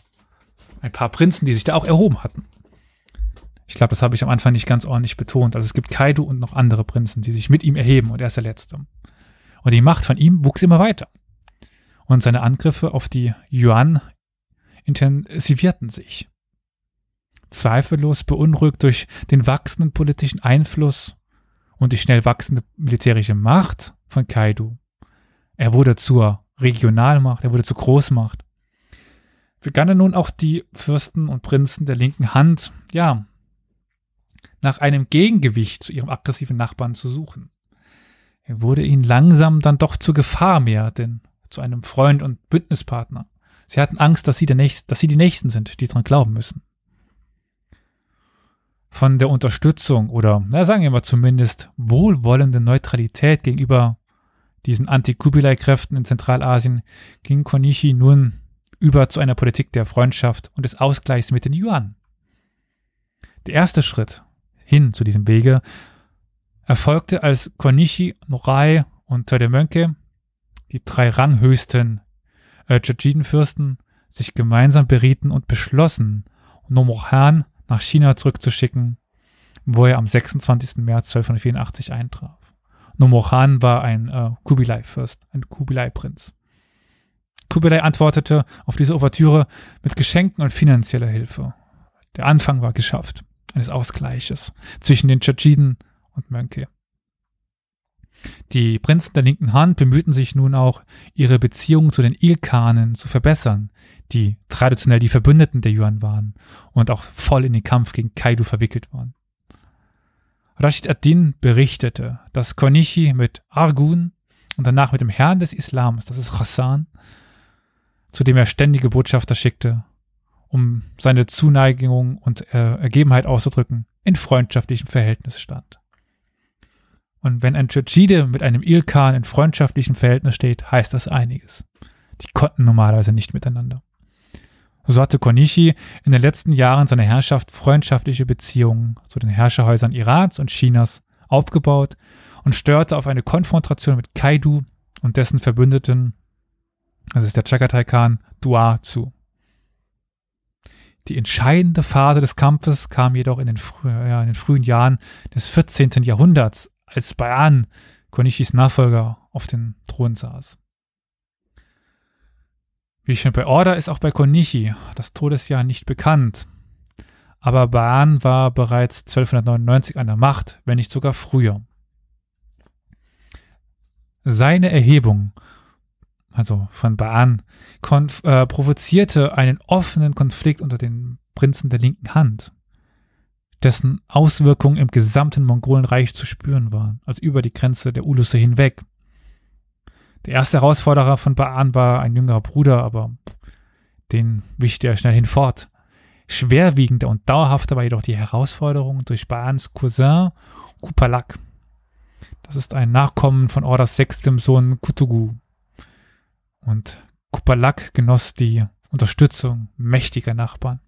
ein paar Prinzen, die sich da auch erhoben hatten. Ich glaube, das habe ich am Anfang nicht ganz ordentlich betont. Also es gibt Kaido und noch andere Prinzen, die sich mit ihm erheben und er ist der letzte. Und die Macht von ihm wuchs immer weiter. Und seine Angriffe auf die Yuan intensivierten sich. Zweifellos beunruhigt durch den wachsenden politischen Einfluss und die schnell wachsende militärische Macht von Kaido. Er wurde zur Regionalmacht, er wurde zur Großmacht. Begannen nun auch die Fürsten und Prinzen der linken Hand, ja, nach einem Gegengewicht zu ihrem aggressiven Nachbarn zu suchen. Er wurde ihnen langsam dann doch zur Gefahr mehr, denn zu einem Freund und Bündnispartner. Sie hatten Angst, dass sie, der Nächste, dass sie die Nächsten sind, die dran glauben müssen. Von der Unterstützung oder, na sagen wir mal zumindest, wohlwollende Neutralität gegenüber diesen Anti-Kubilai-Kräften in Zentralasien ging Konishi nun über zu einer Politik der Freundschaft und des Ausgleichs mit den Yuan. Der erste Schritt hin zu diesem Wege erfolgte, als Konishi, Norai und Todemönke, die drei ranghöchsten äh, fürsten sich gemeinsam berieten und beschlossen, Nomohan nach China zurückzuschicken, wo er am 26. März 1284 eintraf. Nomohan war ein äh, Kubilai-Fürst, ein Kubilai-Prinz. Kubilai antwortete auf diese Ouvertüre mit Geschenken und finanzieller Hilfe. Der Anfang war geschafft, eines Ausgleiches zwischen den Tschetschiden und Mönche. Die Prinzen der linken Hand bemühten sich nun auch, ihre Beziehungen zu den Ilkanen zu verbessern, die traditionell die Verbündeten der Yuan waren und auch voll in den Kampf gegen Kaido verwickelt waren. Rashid ad-Din berichtete, dass Konishi mit Argun und danach mit dem Herrn des Islams, das ist Hassan, zu dem er ständige Botschafter schickte, um seine Zuneigung und äh, Ergebenheit auszudrücken, in freundschaftlichem Verhältnis stand. Und wenn ein Tschetschide mit einem Ilkan in freundschaftlichem Verhältnis steht, heißt das einiges. Die konnten normalerweise nicht miteinander. So hatte Konishi in den letzten Jahren seiner Herrschaft freundschaftliche Beziehungen zu den Herrscherhäusern Irans und Chinas aufgebaut und störte auf eine Konfrontation mit Kaidu und dessen Verbündeten, das ist der Chagatai Khan, Dua zu. Die entscheidende Phase des Kampfes kam jedoch in den, frü ja, in den frühen Jahren des 14. Jahrhunderts, als Bayan, Konishis Nachfolger, auf dem Thron saß. Wie schon bei Order ist auch bei Konishi das Todesjahr nicht bekannt. Aber Bayan war bereits 1299 an der Macht, wenn nicht sogar früher. Seine Erhebung, also von Bayan, äh, provozierte einen offenen Konflikt unter den Prinzen der linken Hand dessen Auswirkungen im gesamten Mongolenreich zu spüren waren, als über die Grenze der Ulusse hinweg. Der erste Herausforderer von Baan war ein jüngerer Bruder, aber den wischte er schnell hinfort. Schwerwiegender und dauerhafter war jedoch die Herausforderung durch Baans Cousin Kupalak. Das ist ein Nachkommen von Orders sechstem Sohn Kutugu, und Kupalak genoss die Unterstützung mächtiger Nachbarn.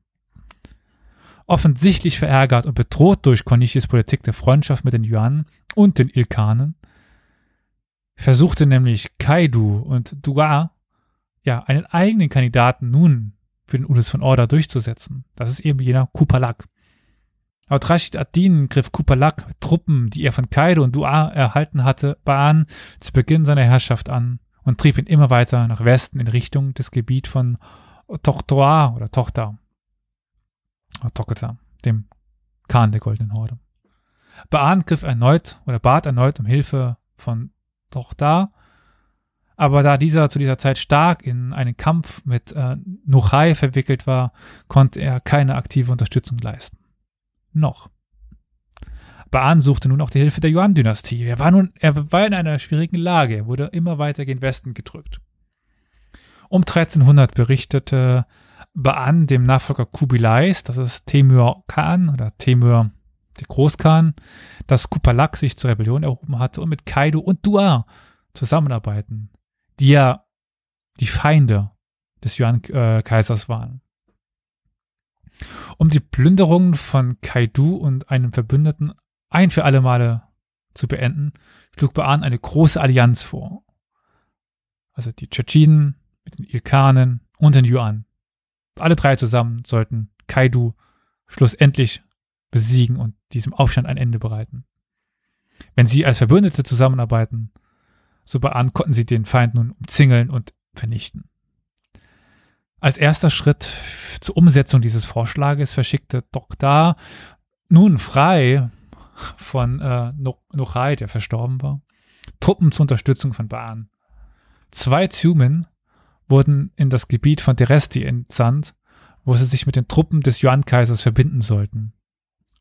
Offensichtlich verärgert und bedroht durch Kornichis Politik der Freundschaft mit den Yuan und den Ilkanen, versuchte nämlich Kaidu und Dua ja einen eigenen Kandidaten nun für den Ulus von Orda durchzusetzen. Das ist eben jener Kupalak. Laut Rashid ad-Din griff Kupalak Truppen, die er von Kaido und Dua erhalten hatte, Baan zu Beginn seiner Herrschaft an und trieb ihn immer weiter nach Westen in Richtung des Gebiets von Tochtoa oder Tochter. Toketa, dem Khan der Goldenen Horde. Baan griff erneut oder bat erneut um Hilfe von Tochter, aber da dieser zu dieser Zeit stark in einen Kampf mit äh, Nuchai verwickelt war, konnte er keine aktive Unterstützung leisten. Noch. Baan suchte nun auch die Hilfe der Yuan-Dynastie. Er war nun, er war in einer schwierigen Lage. Wurde immer weiter gen Westen gedrückt. Um 1300 berichtete Baan dem Nachfolger Kubilais, das ist Temür Khan oder Temür der Großkhan, dass Kupalak sich zur Rebellion erhoben hatte und mit Kaido und Dua zusammenarbeiten, die ja die Feinde des Yuan-Kaisers waren. Um die Plünderungen von Kaidu und einem Verbündeten ein für alle Male zu beenden, schlug Baan eine große Allianz vor. Also die Tschetschinen mit den Ilkanen und den Yuan. Alle drei zusammen sollten Kaidu schlussendlich besiegen und diesem Aufstand ein Ende bereiten. Wenn sie als Verbündete zusammenarbeiten, so Baan konnten sie den Feind nun umzingeln und vernichten. Als erster Schritt zur Umsetzung dieses Vorschlages verschickte Dr. nun frei von äh, Nochai, der verstorben war, Truppen zur Unterstützung von Baan. Zwei Zumen wurden in das Gebiet von Teresti entsandt, wo sie sich mit den Truppen des Yuan-Kaisers verbinden sollten.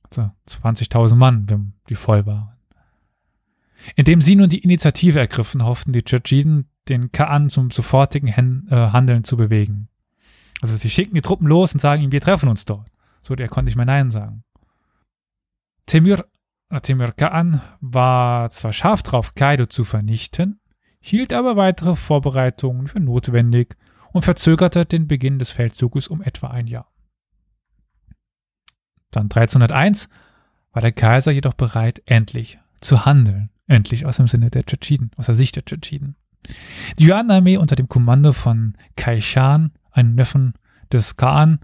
Also 20.000 Mann, wenn die voll waren. Indem sie nun die Initiative ergriffen, hofften die Tschetschiden, den Kaan zum sofortigen Hen äh, Handeln zu bewegen. Also sie schicken die Truppen los und sagen ihm, wir treffen uns dort. So, der konnte nicht mehr Nein sagen. Temür, Temür Kaan war zwar scharf drauf, Kaido zu vernichten, hielt aber weitere Vorbereitungen für notwendig und verzögerte den Beginn des Feldzuges um etwa ein Jahr. Dann 1301 war der Kaiser jedoch bereit, endlich zu handeln. Endlich aus dem Sinne der Tschetschiden, aus der Sicht der Tschetschiden. Die Yuan-Armee unter dem Kommando von Kai Shan, einem Neffen des Khan,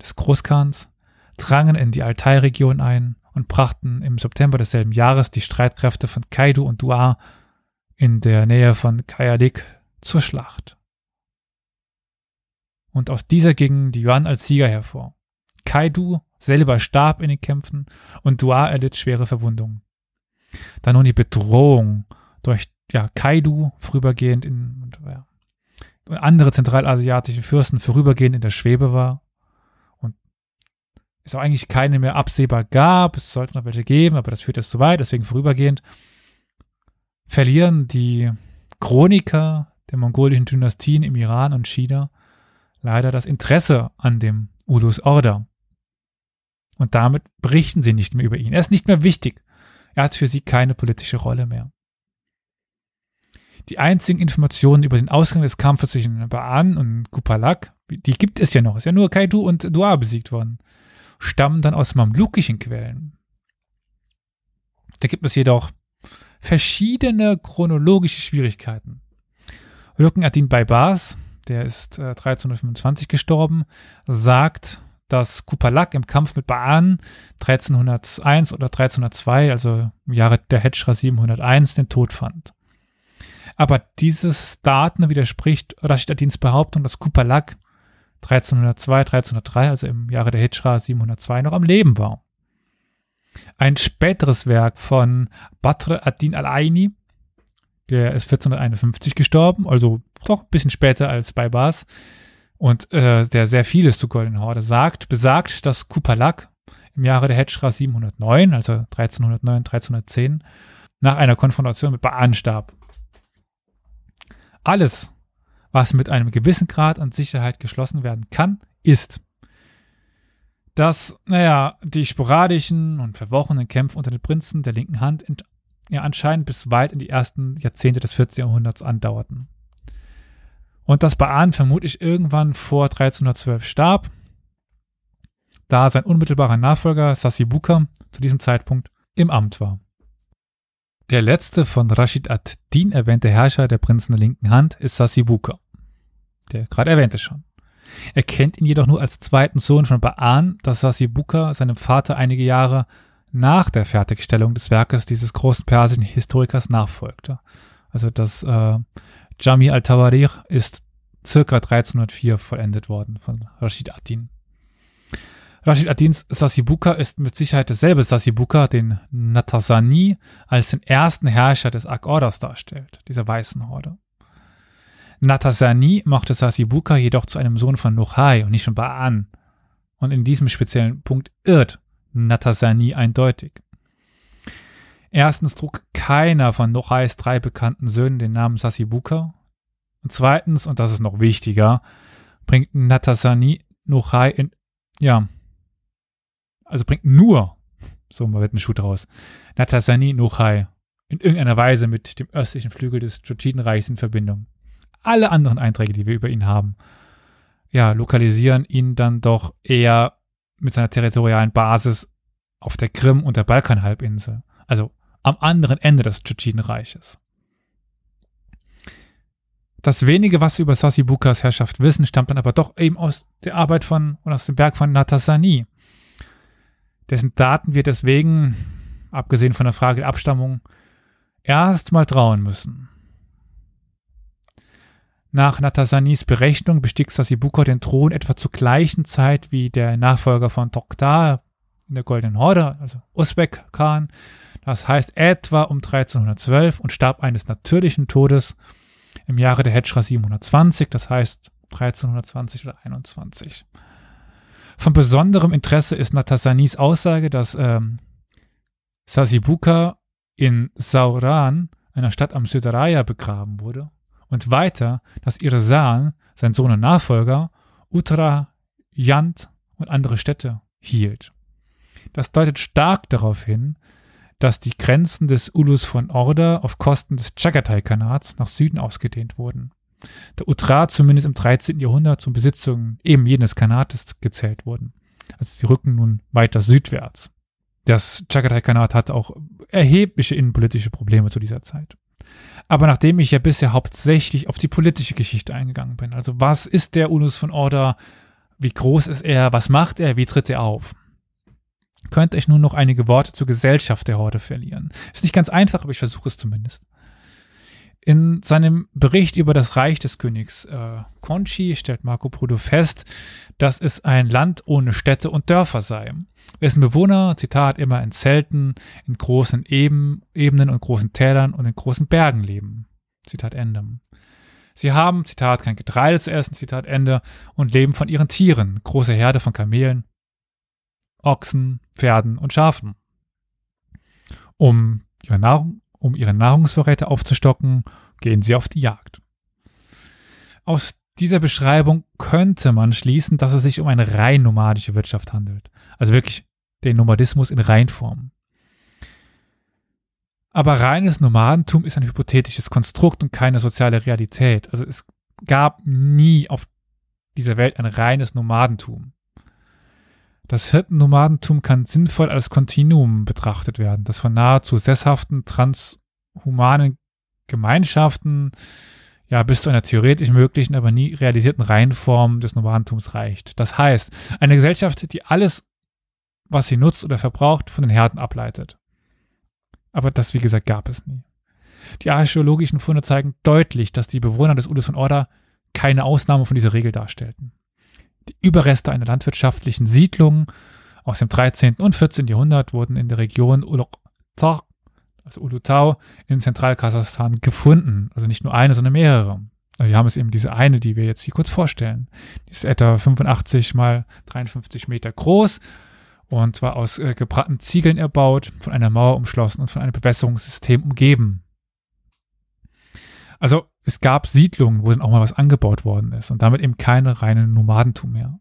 des Großkhans, drangen in die Altai-Region ein und brachten im September desselben Jahres die Streitkräfte von Kaidu und Dua in der Nähe von Kayadik zur Schlacht. Und aus dieser gingen die Yuan als Sieger hervor. Kaidu selber starb in den Kämpfen und Dua erlitt schwere Verwundungen. Da nun die Bedrohung durch ja, Kaidu vorübergehend in und, ja, andere zentralasiatische Fürsten vorübergehend in der Schwebe war und es auch eigentlich keine mehr absehbar gab, es sollte noch welche geben, aber das führt jetzt zu weit, deswegen vorübergehend, verlieren die Chroniker der mongolischen Dynastien im Iran und China leider das Interesse an dem Udus Order. Und damit berichten sie nicht mehr über ihn. Er ist nicht mehr wichtig. Er hat für sie keine politische Rolle mehr. Die einzigen Informationen über den Ausgang des Kampfes zwischen Baan und Kupalak, die gibt es ja noch, ist ja nur Kaidu und Dua besiegt worden, stammen dann aus mamlukischen Quellen. Da gibt es jedoch verschiedene chronologische Schwierigkeiten. Rücken Adin Baibars, der ist äh, 1325 gestorben, sagt, dass Kupalak im Kampf mit Baan 1301 oder 1302, also im Jahre der Hedschra 701, den Tod fand. Aber dieses Daten widerspricht Rashid Adins Behauptung, dass Kupalak 1302, 1303, also im Jahre der Hedschra 702, noch am Leben war. Ein späteres Werk von Badr ad-Din al-Aini, der ist 1451 gestorben, also doch ein bisschen später als bei Bas, und äh, der sehr vieles zu Golden Horde sagt, besagt, dass Kupalak im Jahre der Hedschra 709, also 1309, 1310, nach einer Konfrontation mit Baan starb. Alles, was mit einem gewissen Grad an Sicherheit geschlossen werden kann, ist, dass, naja, die sporadischen und verworrenen Kämpfe unter den Prinzen der linken Hand in, ja, anscheinend bis weit in die ersten Jahrzehnte des 14. Jahrhunderts andauerten. Und dass Baan vermutlich irgendwann vor 1312 starb, da sein unmittelbarer Nachfolger Sassibuka zu diesem Zeitpunkt im Amt war. Der letzte von Rashid ad-Din erwähnte Herrscher der Prinzen der linken Hand ist Sassibuka. Der gerade erwähnte schon. Er kennt ihn jedoch nur als zweiten Sohn von Baan, da Sassibuka seinem Vater einige Jahre nach der Fertigstellung des Werkes dieses großen persischen Historikers nachfolgte. Also das äh, Jami al-Tawarih ist circa 1304 vollendet worden von Rashid ad-Din. Rashid ad-Dins Sassibuka ist mit Sicherheit dasselbe Sassibuka, den Natasani als den ersten Herrscher des Ak-Orders darstellt, dieser weißen Horde. Natasani machte Sassibuka jedoch zu einem Sohn von Nochai und nicht von Ba'an. Und in diesem speziellen Punkt irrt Natasani eindeutig. Erstens trug keiner von Nochais drei bekannten Söhnen den Namen Sassibuka. Und zweitens, und das ist noch wichtiger, bringt Natasani Nochai in, ja, also bringt nur, so mal wird ein Schuh draus, Natasani Nochai in irgendeiner Weise mit dem östlichen Flügel des Jochidenreichs in Verbindung. Alle anderen Einträge, die wir über ihn haben, ja, lokalisieren ihn dann doch eher mit seiner territorialen Basis auf der Krim und der Balkanhalbinsel, also am anderen Ende des Tschetschenenreiches. Das wenige, was wir über Sassibukas Herrschaft wissen, stammt dann aber doch eben aus der Arbeit von und aus dem Berg von Natasani. Dessen Daten wir deswegen, abgesehen von der Frage der Abstammung, erstmal trauen müssen. Nach Natasanis Berechnung bestieg Sassibuka den Thron etwa zur gleichen Zeit wie der Nachfolger von Toktar in der Goldenen Horde, also Usbek Khan. Das heißt etwa um 1312 und starb eines natürlichen Todes im Jahre der Hedschra 720, das heißt 1320 oder 21. Von besonderem Interesse ist Natasanis Aussage, dass ähm, Sassibuka in Sauran, einer Stadt am Süderaya, begraben wurde und weiter, dass ihre Saan, sein Sohn und Nachfolger, Uttara, Yant und andere Städte hielt. Das deutet stark darauf hin, dass die Grenzen des Ulus von Orda auf Kosten des Chagatai-Kanats nach Süden ausgedehnt wurden. Der Uttara zumindest im 13. Jahrhundert zum Besitzung eben jenes Kanates gezählt wurden. Also sie rücken nun weiter südwärts. Das Chagatai-Kanat hatte auch erhebliche innenpolitische Probleme zu dieser Zeit. Aber nachdem ich ja bisher hauptsächlich auf die politische Geschichte eingegangen bin, also was ist der Ulus von Orda, wie groß ist er, was macht er, wie tritt er auf, könnte ich nun noch einige Worte zur Gesellschaft der Horde verlieren. Ist nicht ganz einfach, aber ich versuche es zumindest. In seinem Bericht über das Reich des Königs äh, Conchi stellt Marco Polo fest, dass es ein Land ohne Städte und Dörfer sei. Dessen Bewohner, Zitat, immer in Zelten, in großen Eben, Ebenen und großen Tälern und in großen Bergen leben. Zitat Ende. Sie haben, Zitat, kein Getreide zu essen, Zitat Ende, und leben von ihren Tieren, große Herde von Kamelen, Ochsen, Pferden und Schafen. Um ihre Nahrung um ihre Nahrungsvorräte aufzustocken, gehen sie auf die Jagd. Aus dieser Beschreibung könnte man schließen, dass es sich um eine rein nomadische Wirtschaft handelt. Also wirklich den Nomadismus in Reinform. Aber reines Nomadentum ist ein hypothetisches Konstrukt und keine soziale Realität. Also es gab nie auf dieser Welt ein reines Nomadentum. Das Hirtennomadentum kann sinnvoll als Kontinuum betrachtet werden, das von nahezu sesshaften transhumanen Gemeinschaften ja bis zu einer theoretisch möglichen, aber nie realisierten Reihenform des Nomadentums reicht. Das heißt, eine Gesellschaft, die alles, was sie nutzt oder verbraucht, von den Herden ableitet. Aber das, wie gesagt, gab es nie. Die archäologischen Funde zeigen deutlich, dass die Bewohner des Udus von Orda keine Ausnahme von dieser Regel darstellten. Die Überreste einer landwirtschaftlichen Siedlung aus dem 13. und 14. Jahrhundert wurden in der Region Ulukzar, also Ulutau, in Zentralkasachstan gefunden. Also nicht nur eine, sondern mehrere. Also wir haben es eben diese eine, die wir jetzt hier kurz vorstellen. Die ist etwa 85 mal 53 Meter groß und zwar aus äh, gebrannten Ziegeln erbaut, von einer Mauer umschlossen und von einem Bewässerungssystem umgeben. Also es gab Siedlungen, wo dann auch mal was angebaut worden ist und damit eben keine reine Nomadentum mehr.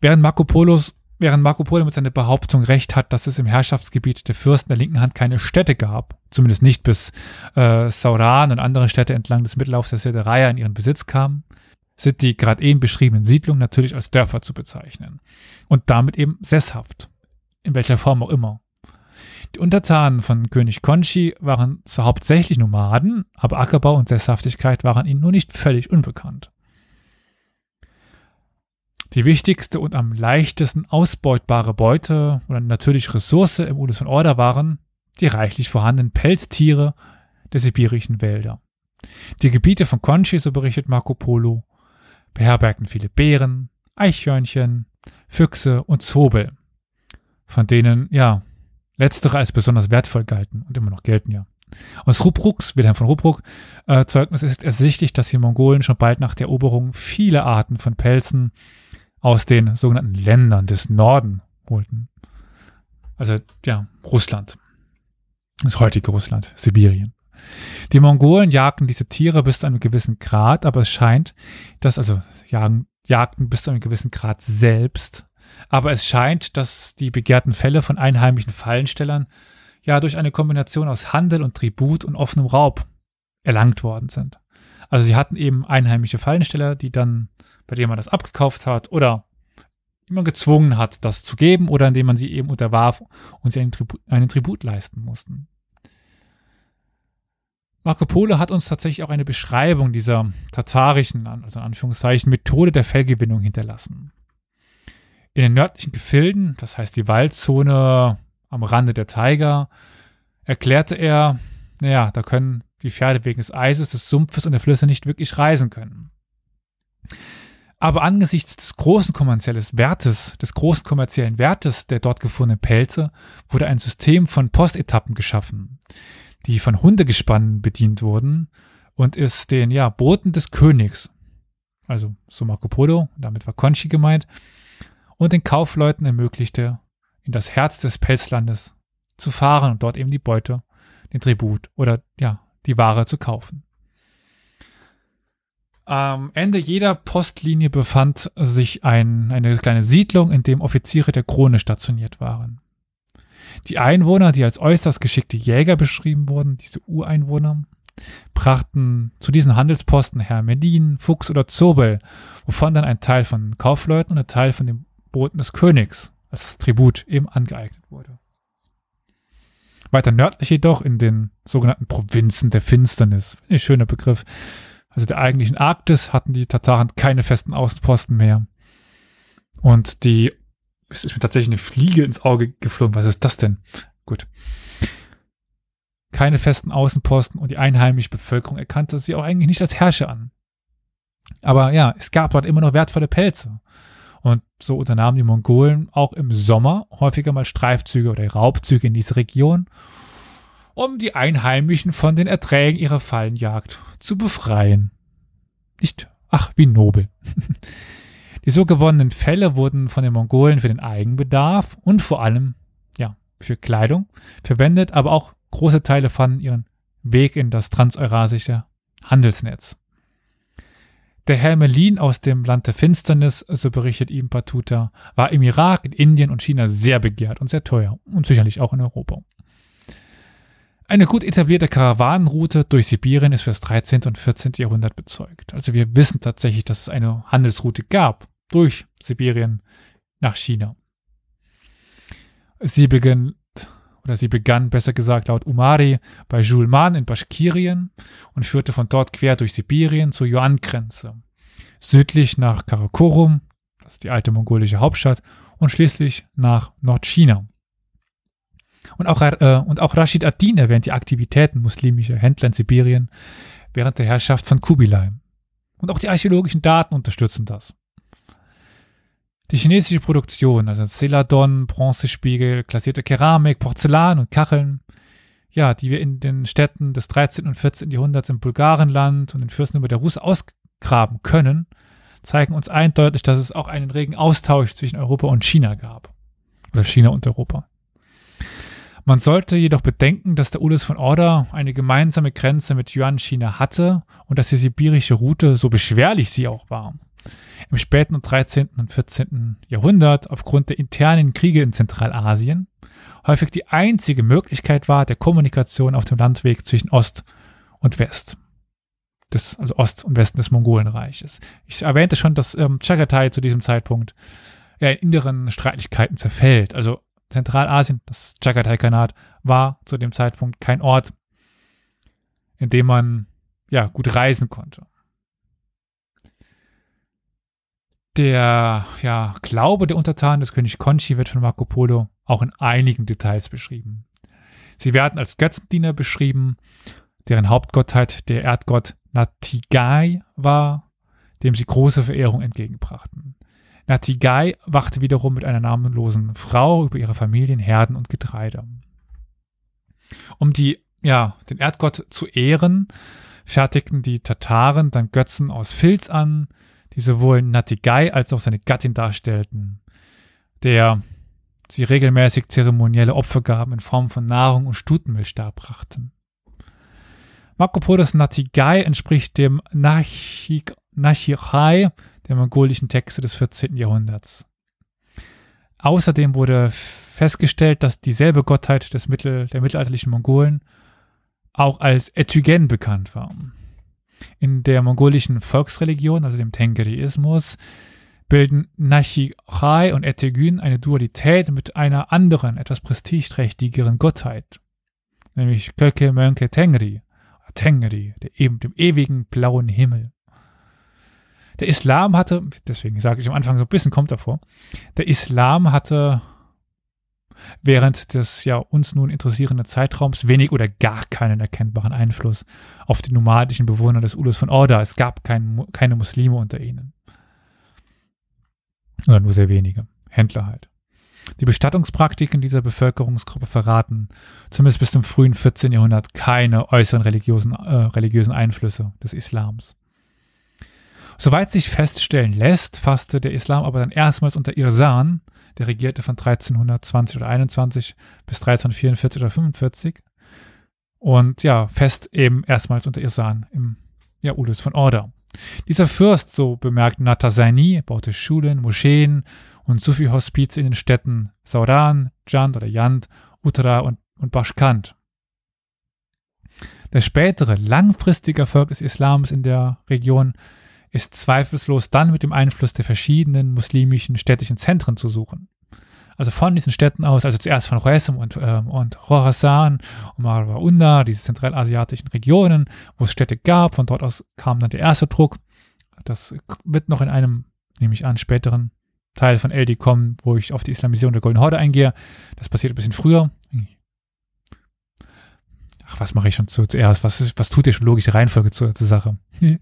Während Marco Polos, während Marco Polo mit seiner Behauptung recht hat, dass es im Herrschaftsgebiet der Fürsten der linken Hand keine Städte gab, zumindest nicht bis äh, Sauran und andere Städte entlang des Mittellaufs der Sederaya in ihren Besitz kamen, sind die gerade eben beschriebenen Siedlungen natürlich als Dörfer zu bezeichnen und damit eben sesshaft, in welcher Form auch immer. Die Untertanen von König Konchi waren zwar hauptsächlich Nomaden, aber Ackerbau und Sesshaftigkeit waren ihnen nur nicht völlig unbekannt. Die wichtigste und am leichtesten ausbeutbare Beute oder natürlich Ressource im Udus von Order waren die reichlich vorhandenen Pelztiere der sibirischen Wälder. Die Gebiete von Konchi, so berichtet Marco Polo, beherbergten viele Bären, Eichhörnchen, Füchse und Zobel, von denen, ja, letztere als besonders wertvoll galten und immer noch gelten ja. Aus Rubrucks, Wilhelm von Rubruck, äh, Zeugnis ist ersichtlich, dass die Mongolen schon bald nach der Eroberung viele Arten von Pelzen aus den sogenannten Ländern des Norden holten. Also, ja, Russland. Das heutige Russland, Sibirien. Die Mongolen jagten diese Tiere bis zu einem gewissen Grad, aber es scheint, dass, also jagen, jagten bis zu einem gewissen Grad selbst, aber es scheint, dass die begehrten Fälle von einheimischen Fallenstellern ja durch eine Kombination aus Handel und Tribut und offenem Raub erlangt worden sind. Also sie hatten eben einheimische Fallensteller, die dann, bei denen man das abgekauft hat oder immer gezwungen hat, das zu geben oder indem man sie eben unterwarf und sie einen Tribut, einen Tribut leisten mussten. Marco Polo hat uns tatsächlich auch eine Beschreibung dieser tatarischen, also in Anführungszeichen, Methode der Fellgewinnung hinterlassen. In den nördlichen Gefilden, das heißt die Waldzone am Rande der Taiga, erklärte er, naja, da können die Pferde wegen des Eises, des Sumpfes und der Flüsse nicht wirklich reisen können. Aber angesichts des großen kommerziellen Wertes, des großen kommerziellen Wertes der dort gefundenen Pelze, wurde ein System von Postetappen geschaffen, die von Hundegespannen bedient wurden und ist den ja Boten des Königs, also so Marco Polo, damit war Conchi gemeint, und den Kaufleuten ermöglichte, in das Herz des Pelzlandes zu fahren und dort eben die Beute, den Tribut oder ja, die Ware zu kaufen. Am Ende jeder Postlinie befand sich ein, eine kleine Siedlung, in dem Offiziere der Krone stationiert waren. Die Einwohner, die als äußerst geschickte Jäger beschrieben wurden, diese Ureinwohner, brachten zu diesen Handelsposten Herr Medin, Fuchs oder Zobel, wovon dann ein Teil von Kaufleuten und ein Teil von den Boten des Königs als Tribut eben angeeignet wurde. Weiter nördlich jedoch in den sogenannten Provinzen der Finsternis, ein schöner Begriff, also der eigentlichen Arktis hatten die Tataren keine festen Außenposten mehr. Und die es ist mir tatsächlich eine Fliege ins Auge geflogen. Was ist das denn? Gut. Keine festen Außenposten und die einheimische Bevölkerung erkannte sie auch eigentlich nicht als Herrscher an. Aber ja, es gab dort immer noch wertvolle Pelze. Und so unternahmen die Mongolen auch im Sommer häufiger mal Streifzüge oder Raubzüge in diese Region, um die Einheimischen von den Erträgen ihrer Fallenjagd zu befreien. Nicht, ach, wie nobel. Die so gewonnenen Felle wurden von den Mongolen für den Eigenbedarf und vor allem, ja, für Kleidung verwendet, aber auch große Teile fanden ihren Weg in das transeurasische Handelsnetz. Der Hermelin aus dem Land der Finsternis, so berichtet ihm Batuta, war im Irak, in Indien und China sehr begehrt und sehr teuer und sicherlich auch in Europa. Eine gut etablierte Karawanenroute durch Sibirien ist für das 13. und 14. Jahrhundert bezeugt. Also wir wissen tatsächlich, dass es eine Handelsroute gab durch Sibirien nach China. Sie begann, oder sie begann, besser gesagt, laut Umari bei Julman in Baschkirien und führte von dort quer durch Sibirien zur Yuan-Grenze. Südlich nach Karakorum, das ist die alte mongolische Hauptstadt, und schließlich nach Nordchina. Und auch, äh, und auch Rashid Ad-Din erwähnt die Aktivitäten muslimischer Händler in Sibirien während der Herrschaft von Kubilai. Und auch die archäologischen Daten unterstützen das. Die chinesische Produktion, also Celadon, Bronzespiegel, glasierte Keramik, Porzellan und Kacheln, ja, die wir in den Städten des 13. und 14. Jahrhunderts im Bulgarenland und in Fürstenüber der Russ ausgraben können, zeigen uns eindeutig, dass es auch einen regen Austausch zwischen Europa und China gab. Oder China und Europa. Man sollte jedoch bedenken, dass der Ulus von Order eine gemeinsame Grenze mit Yuan-China hatte und dass die sibirische Route, so beschwerlich sie auch war, im späten und 13. und 14. Jahrhundert aufgrund der internen Kriege in Zentralasien häufig die einzige Möglichkeit war der Kommunikation auf dem Landweg zwischen Ost und West. Des, also Ost und Westen des Mongolenreiches. Ich erwähnte schon, dass ähm, Chagatai zu diesem Zeitpunkt ja, in inneren Streitigkeiten zerfällt. Also Zentralasien, das Chagatai-Khanat, war zu dem Zeitpunkt kein Ort, in dem man ja gut reisen konnte. Der ja, Glaube der Untertanen des König Conchi wird von Marco Polo auch in einigen Details beschrieben. Sie werden als Götzendiener beschrieben, deren Hauptgottheit der Erdgott Natigai war, dem sie große Verehrung entgegenbrachten. Natigai wachte wiederum mit einer namenlosen Frau über ihre Familien, Herden und Getreide. Um die, ja, den Erdgott zu ehren, fertigten die Tataren dann Götzen aus Filz an, die sowohl Natigai als auch seine Gattin darstellten, der sie regelmäßig zeremonielle Opfergaben in Form von Nahrung und Stutenmilch darbrachten. Marco Polos Natigai entspricht dem Nachichai der mongolischen Texte des 14. Jahrhunderts. Außerdem wurde festgestellt, dass dieselbe Gottheit des Mittel, der mittelalterlichen Mongolen auch als Etygen bekannt war. In der mongolischen Volksreligion, also dem Tengriismus, bilden Nachichai und Etegün eine Dualität mit einer anderen, etwas prestigeträchtigeren Gottheit, nämlich Köke Mönke Tengri, Tengri, der, dem ewigen blauen Himmel. Der Islam hatte, deswegen sage ich am Anfang so ein bisschen kommt davor, der Islam hatte während des ja uns nun interessierenden Zeitraums wenig oder gar keinen erkennbaren Einfluss auf die nomadischen Bewohner des Ulus von Orda. Es gab kein, keine Muslime unter ihnen. Oder nur sehr wenige. Händler halt. Die Bestattungspraktiken dieser Bevölkerungsgruppe verraten, zumindest bis zum frühen 14. Jahrhundert, keine äußeren religiösen, äh, religiösen Einflüsse des Islams. Soweit sich feststellen lässt, fasste der Islam aber dann erstmals unter Irsan, der regierte von 1320 oder 21 bis 1344 oder 45 und ja, fest eben erstmals unter Irsan im ja, Ulus von Orda. Dieser Fürst, so bemerkt Natasaini, baute Schulen, Moscheen und Sufi-Hospize in den Städten Sauran, Jand oder Yand, Uttara und, und Bashkant. Der spätere, langfristige Erfolg des Islams in der Region ist zweifellos dann mit dem Einfluss der verschiedenen muslimischen städtischen Zentren zu suchen. Also von diesen Städten aus, also zuerst von Resem und, äh, und Khorasan und Marwa diese zentralasiatischen Regionen, wo es Städte gab, von dort aus kam dann der erste Druck. Das wird noch in einem, nehme ich an, späteren Teil von LD kommen, wo ich auf die Islamisierung der Golden Horde eingehe. Das passiert ein bisschen früher. Ach, was mache ich schon zuerst? Was, was tut der schon logische Reihenfolge zur, zur Sache?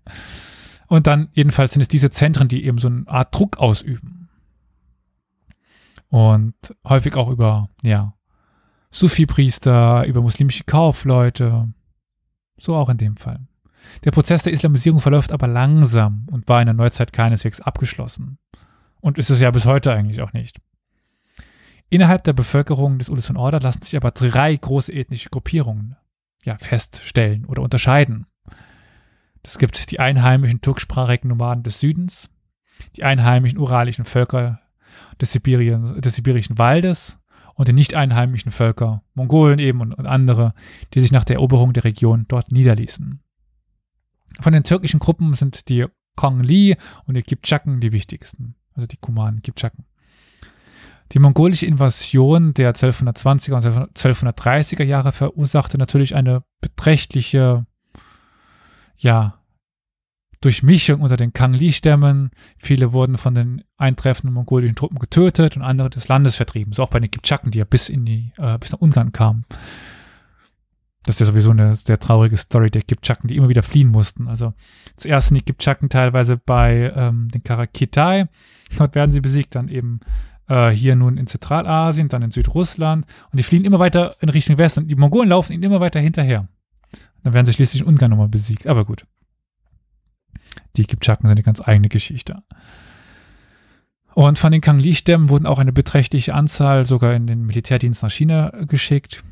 Und dann jedenfalls sind es diese Zentren, die eben so eine Art Druck ausüben. Und häufig auch über, ja, Sufi-Priester, über muslimische Kaufleute. So auch in dem Fall. Der Prozess der Islamisierung verläuft aber langsam und war in der Neuzeit keineswegs abgeschlossen. Und ist es ja bis heute eigentlich auch nicht. Innerhalb der Bevölkerung des Ulus von Order lassen sich aber drei große ethnische Gruppierungen ja, feststellen oder unterscheiden. Es gibt die einheimischen turksprachigen Nomaden des Südens, die einheimischen uralischen Völker des, Sibirien, des sibirischen Waldes und die nicht einheimischen Völker, Mongolen eben und, und andere, die sich nach der Eroberung der Region dort niederließen. Von den türkischen Gruppen sind die Kongli und die Kipchaken die wichtigsten, also die Kumanen Kipchaken. Die mongolische Invasion der 1220er und 1230er Jahre verursachte natürlich eine beträchtliche ja, Durchmischung unter den Kangli-Stämmen. Viele wurden von den eintreffenden mongolischen Truppen getötet und andere des Landes vertrieben. So auch bei den Kipchaken, die ja bis in die, äh, bis nach Ungarn kamen. Das ist ja sowieso eine sehr traurige Story der Kipchaken, die immer wieder fliehen mussten. Also zuerst sind die Kipchaken teilweise bei ähm, den Karakitai. Dort werden sie besiegt, dann eben äh, hier nun in Zentralasien, dann in Südrussland. Und die fliehen immer weiter in Richtung Westen. Die Mongolen laufen ihnen immer weiter hinterher. Dann werden sie schließlich Ungarn nochmal besiegt. Aber gut. Die Kipchaken sind eine ganz eigene Geschichte. Und von den Kangli-Stämmen wurden auch eine beträchtliche Anzahl sogar in den Militärdienst nach China geschickt.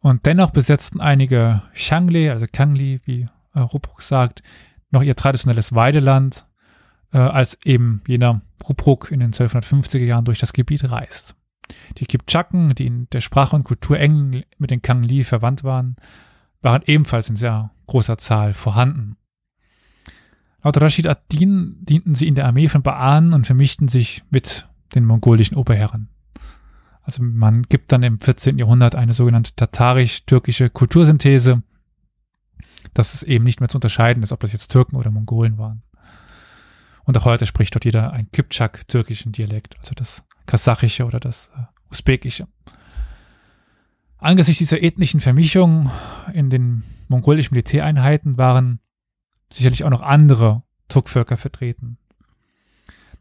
Und dennoch besetzten einige Shangli, also Kangli, wie äh, Rupruk sagt, noch ihr traditionelles Weideland, äh, als eben jener Rupruk in den 1250er Jahren durch das Gebiet reist. Die Kipchaken, die in der Sprache und Kultur eng mit den Kangli verwandt waren, waren ebenfalls in sehr großer Zahl vorhanden. Laut Rashid ad-Din dienten sie in der Armee von Baan und vermischten sich mit den mongolischen Oberherren. Also man gibt dann im 14. Jahrhundert eine sogenannte tatarisch-türkische Kultursynthese, dass es eben nicht mehr zu unterscheiden ist, ob das jetzt Türken oder Mongolen waren. Und auch heute spricht dort jeder ein Kipchak-türkischen Dialekt, also das kasachische oder das äh, usbekische. Angesichts dieser ethnischen Vermischung in den mongolischen Militäreinheiten waren sicherlich auch noch andere Turkvölker vertreten.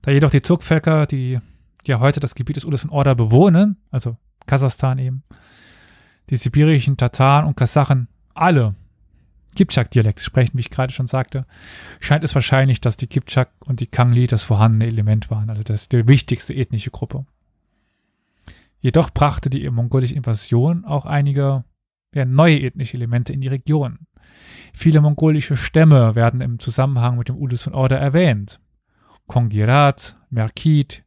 Da jedoch die Turkvölker, die ja heute das Gebiet des Ulis und Orda bewohnen, also Kasachstan eben, die sibirischen Tataren und Kasachen alle Kipchak-Dialekte sprechen, wie ich gerade schon sagte, scheint es wahrscheinlich, dass die Kipchak und die Kangli das vorhandene Element waren, also das die wichtigste ethnische Gruppe. Jedoch brachte die mongolische Invasion auch einige ja, neue ethnische Elemente in die Region. Viele mongolische Stämme werden im Zusammenhang mit dem Ulus von Orda erwähnt. Kongirat, Merkit,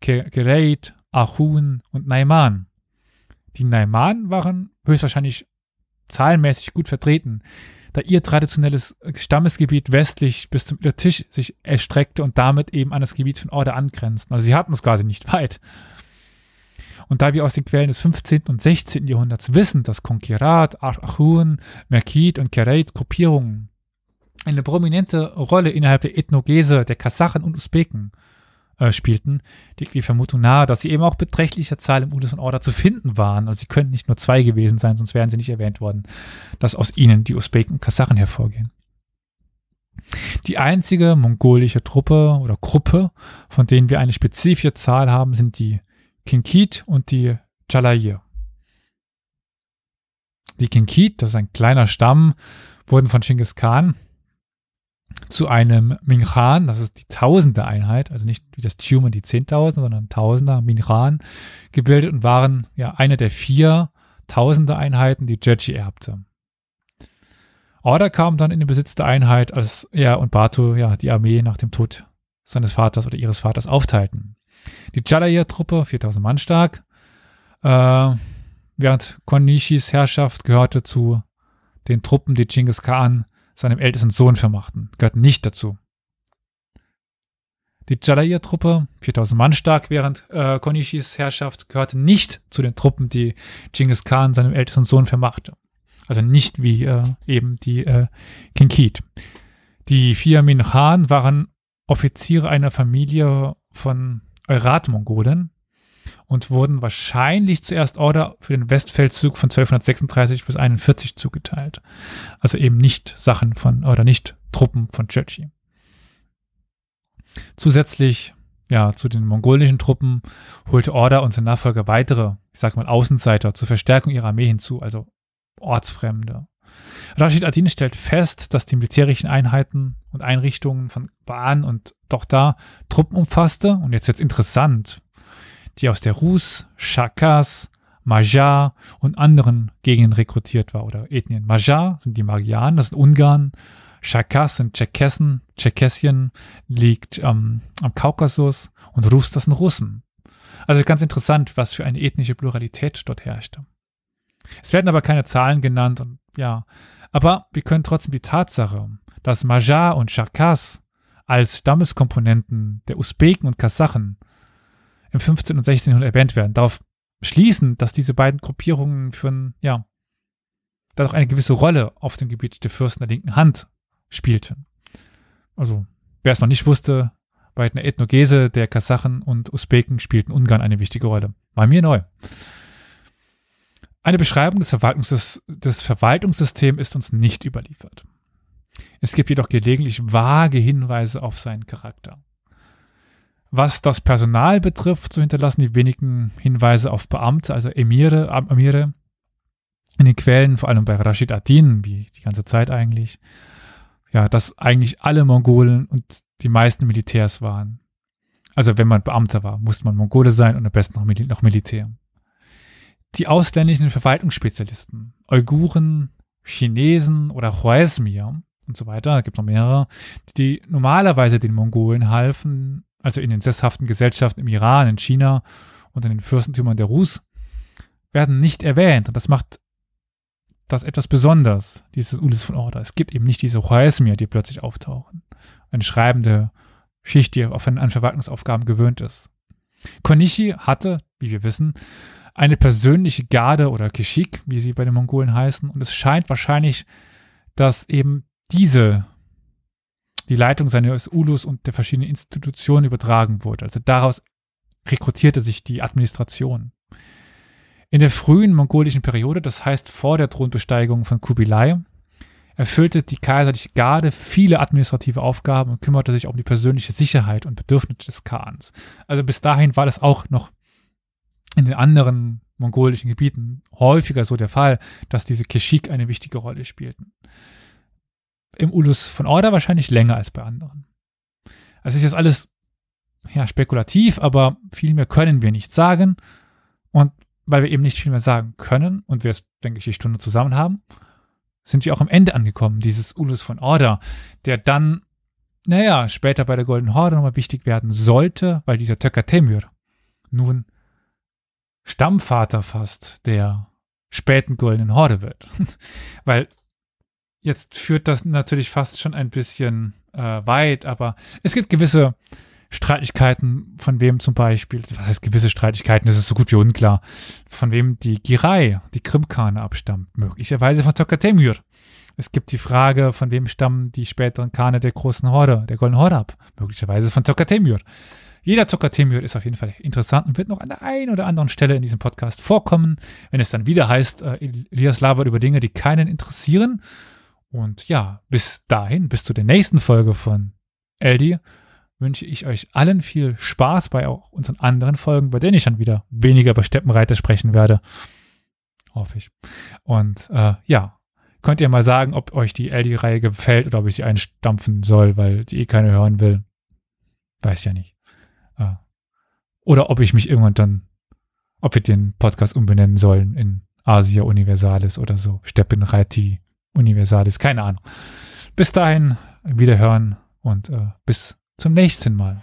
Gereit, Achun und Naiman. Die Naiman waren höchstwahrscheinlich zahlenmäßig gut vertreten, da ihr traditionelles Stammesgebiet westlich bis zum Tisch sich erstreckte und damit eben an das Gebiet von Orda angrenzten. Also sie hatten es quasi nicht weit. Und da wir aus den Quellen des 15. und 16. Jahrhunderts wissen, dass Konkirat, Achun, Merkit und Kereit Gruppierungen eine prominente Rolle innerhalb der Ethnogese der Kasachen und Usbeken äh, spielten, liegt die Vermutung nahe, dass sie eben auch beträchtlicher Zahl im Udus und Order zu finden waren. Also sie könnten nicht nur zwei gewesen sein, sonst wären sie nicht erwähnt worden, dass aus ihnen die Usbeken und Kasachen hervorgehen. Die einzige mongolische Truppe oder Gruppe, von denen wir eine spezifische Zahl haben, sind die Kinkit und die Chalayir. Die Kinkit, das ist ein kleiner Stamm, wurden von Genghis Khan zu einem Minchan, das ist die tausende Einheit, also nicht wie das Tumen die Zehntausende, sondern Tausender Minchan gebildet und waren ja eine der vier Tausende Einheiten, die Jeji erbte. Order kam dann in den Besitz der Einheit, als er und Batu ja die Armee nach dem Tod seines Vaters oder ihres Vaters aufteilten. Die Chalayer-Truppe, 4000 Mann stark, äh, während Konishis Herrschaft gehörte zu den Truppen, die Genghis Khan seinem ältesten Sohn vermachten, gehörten nicht dazu. Die Jalaiya-Truppe, 4000 Mann stark während äh, Konishis Herrschaft, gehörte nicht zu den Truppen, die Genghis Khan seinem ältesten Sohn vermachte. Also nicht wie äh, eben die äh, Kinkit. Die vier Minchan waren Offiziere einer Familie von Eurat-Mongolen und wurden wahrscheinlich zuerst Order für den Westfeldzug von 1236 bis 41 zugeteilt. Also eben nicht Sachen von oder nicht Truppen von Churchy. Zusätzlich ja, zu den mongolischen Truppen holte Order und sein Nachfolger weitere, ich sag mal, Außenseiter zur Verstärkung ihrer Armee hinzu, also Ortsfremde. Rashid Adin stellt fest, dass die militärischen Einheiten und Einrichtungen von Baan und doch da Truppen umfasste. Und jetzt wird's interessant, die aus der Rus, Chakas, Majar und anderen Gegenden rekrutiert war oder Ethnien. Majar sind die Magyaren, das sind Ungarn. Chakas sind Tscherkessen, Tscherkessien liegt ähm, am Kaukasus und Rus, das sind Russen. Also ganz interessant, was für eine ethnische Pluralität dort herrschte. Es werden aber keine Zahlen genannt und ja, aber wir können trotzdem die Tatsache, dass Majar und Charkas als Stammeskomponenten der Usbeken und Kasachen im 15. und 16. Jahrhundert erwähnt werden, darauf schließen, dass diese beiden Gruppierungen für ein, ja, da doch eine gewisse Rolle auf dem Gebiet der Fürsten der linken Hand spielten. Also, wer es noch nicht wusste, bei der Ethnogese der Kasachen und Usbeken spielten Ungarn eine wichtige Rolle. War mir neu. Eine Beschreibung des, Verwaltungs des Verwaltungssystems ist uns nicht überliefert. Es gibt jedoch gelegentlich vage Hinweise auf seinen Charakter. Was das Personal betrifft, so hinterlassen die wenigen Hinweise auf Beamte, also Emire, Emire in den Quellen, vor allem bei Rashid Adin, wie die ganze Zeit eigentlich, ja, dass eigentlich alle Mongolen und die meisten Militärs waren. Also wenn man Beamter war, musste man Mongole sein und am besten noch, Mil noch Militär. Die ausländischen Verwaltungsspezialisten, Uiguren, Chinesen oder Huaesmir und so weiter, gibt noch mehrere, die normalerweise den Mongolen halfen, also in den sesshaften Gesellschaften im Iran, in China und in den Fürstentümern der Rus werden nicht erwähnt. Und das macht das etwas besonders, dieses Ulis von Order. Es gibt eben nicht diese Choesmir, die plötzlich auftauchen. Eine schreibende Schicht, die auf an Verwaltungsaufgaben gewöhnt ist. Konichi hatte, wie wir wissen, eine persönliche Garde oder Keshik, wie sie bei den Mongolen heißen. Und es scheint wahrscheinlich, dass eben diese die Leitung seines Ulus und der verschiedenen Institutionen übertragen wurde. Also daraus rekrutierte sich die Administration. In der frühen mongolischen Periode, das heißt vor der Thronbesteigung von Kubilai, erfüllte die kaiserliche Garde viele administrative Aufgaben und kümmerte sich um die persönliche Sicherheit und Bedürfnisse des Khans. Also bis dahin war das auch noch in den anderen mongolischen Gebieten häufiger so der Fall, dass diese Keshik eine wichtige Rolle spielten. Im Ulus von Orda wahrscheinlich länger als bei anderen. Also ist jetzt alles ja, spekulativ, aber viel mehr können wir nicht sagen. Und weil wir eben nicht viel mehr sagen können und wir es, denke ich, die Stunde zusammen haben, sind wir auch am Ende angekommen, dieses Ulus von Orda, der dann, naja, später bei der Golden Horde nochmal wichtig werden sollte, weil dieser Töcker Temür nun Stammvater fast der späten Goldenen Horde wird. weil jetzt führt das natürlich fast schon ein bisschen äh, weit, aber es gibt gewisse Streitigkeiten, von wem zum Beispiel, was heißt gewisse Streitigkeiten, das ist so gut wie unklar, von wem die Girai, die Krimkane abstammt, möglicherweise von Tokatemür. Es gibt die Frage, von wem stammen die späteren Kane der großen Horde, der Goldenen Horde ab, möglicherweise von Tokatemür. Jeder Tokatemür ist auf jeden Fall interessant und wird noch an der einen oder anderen Stelle in diesem Podcast vorkommen, wenn es dann wieder heißt, äh, Elias labert über Dinge, die keinen interessieren. Und ja, bis dahin, bis zu der nächsten Folge von Eldi, wünsche ich euch allen viel Spaß bei auch unseren anderen Folgen, bei denen ich dann wieder weniger über Steppenreiter sprechen werde. Hoffe ich. Und äh, ja, könnt ihr mal sagen, ob euch die LD-Reihe gefällt oder ob ich sie einstampfen soll, weil die eh keiner hören will. Weiß ja nicht. Oder ob ich mich irgendwann dann, ob wir den Podcast umbenennen sollen in Asia Universalis oder so. Steppenreiti Universalis, keine Ahnung. Bis dahin, wiederhören und äh, bis zum nächsten Mal.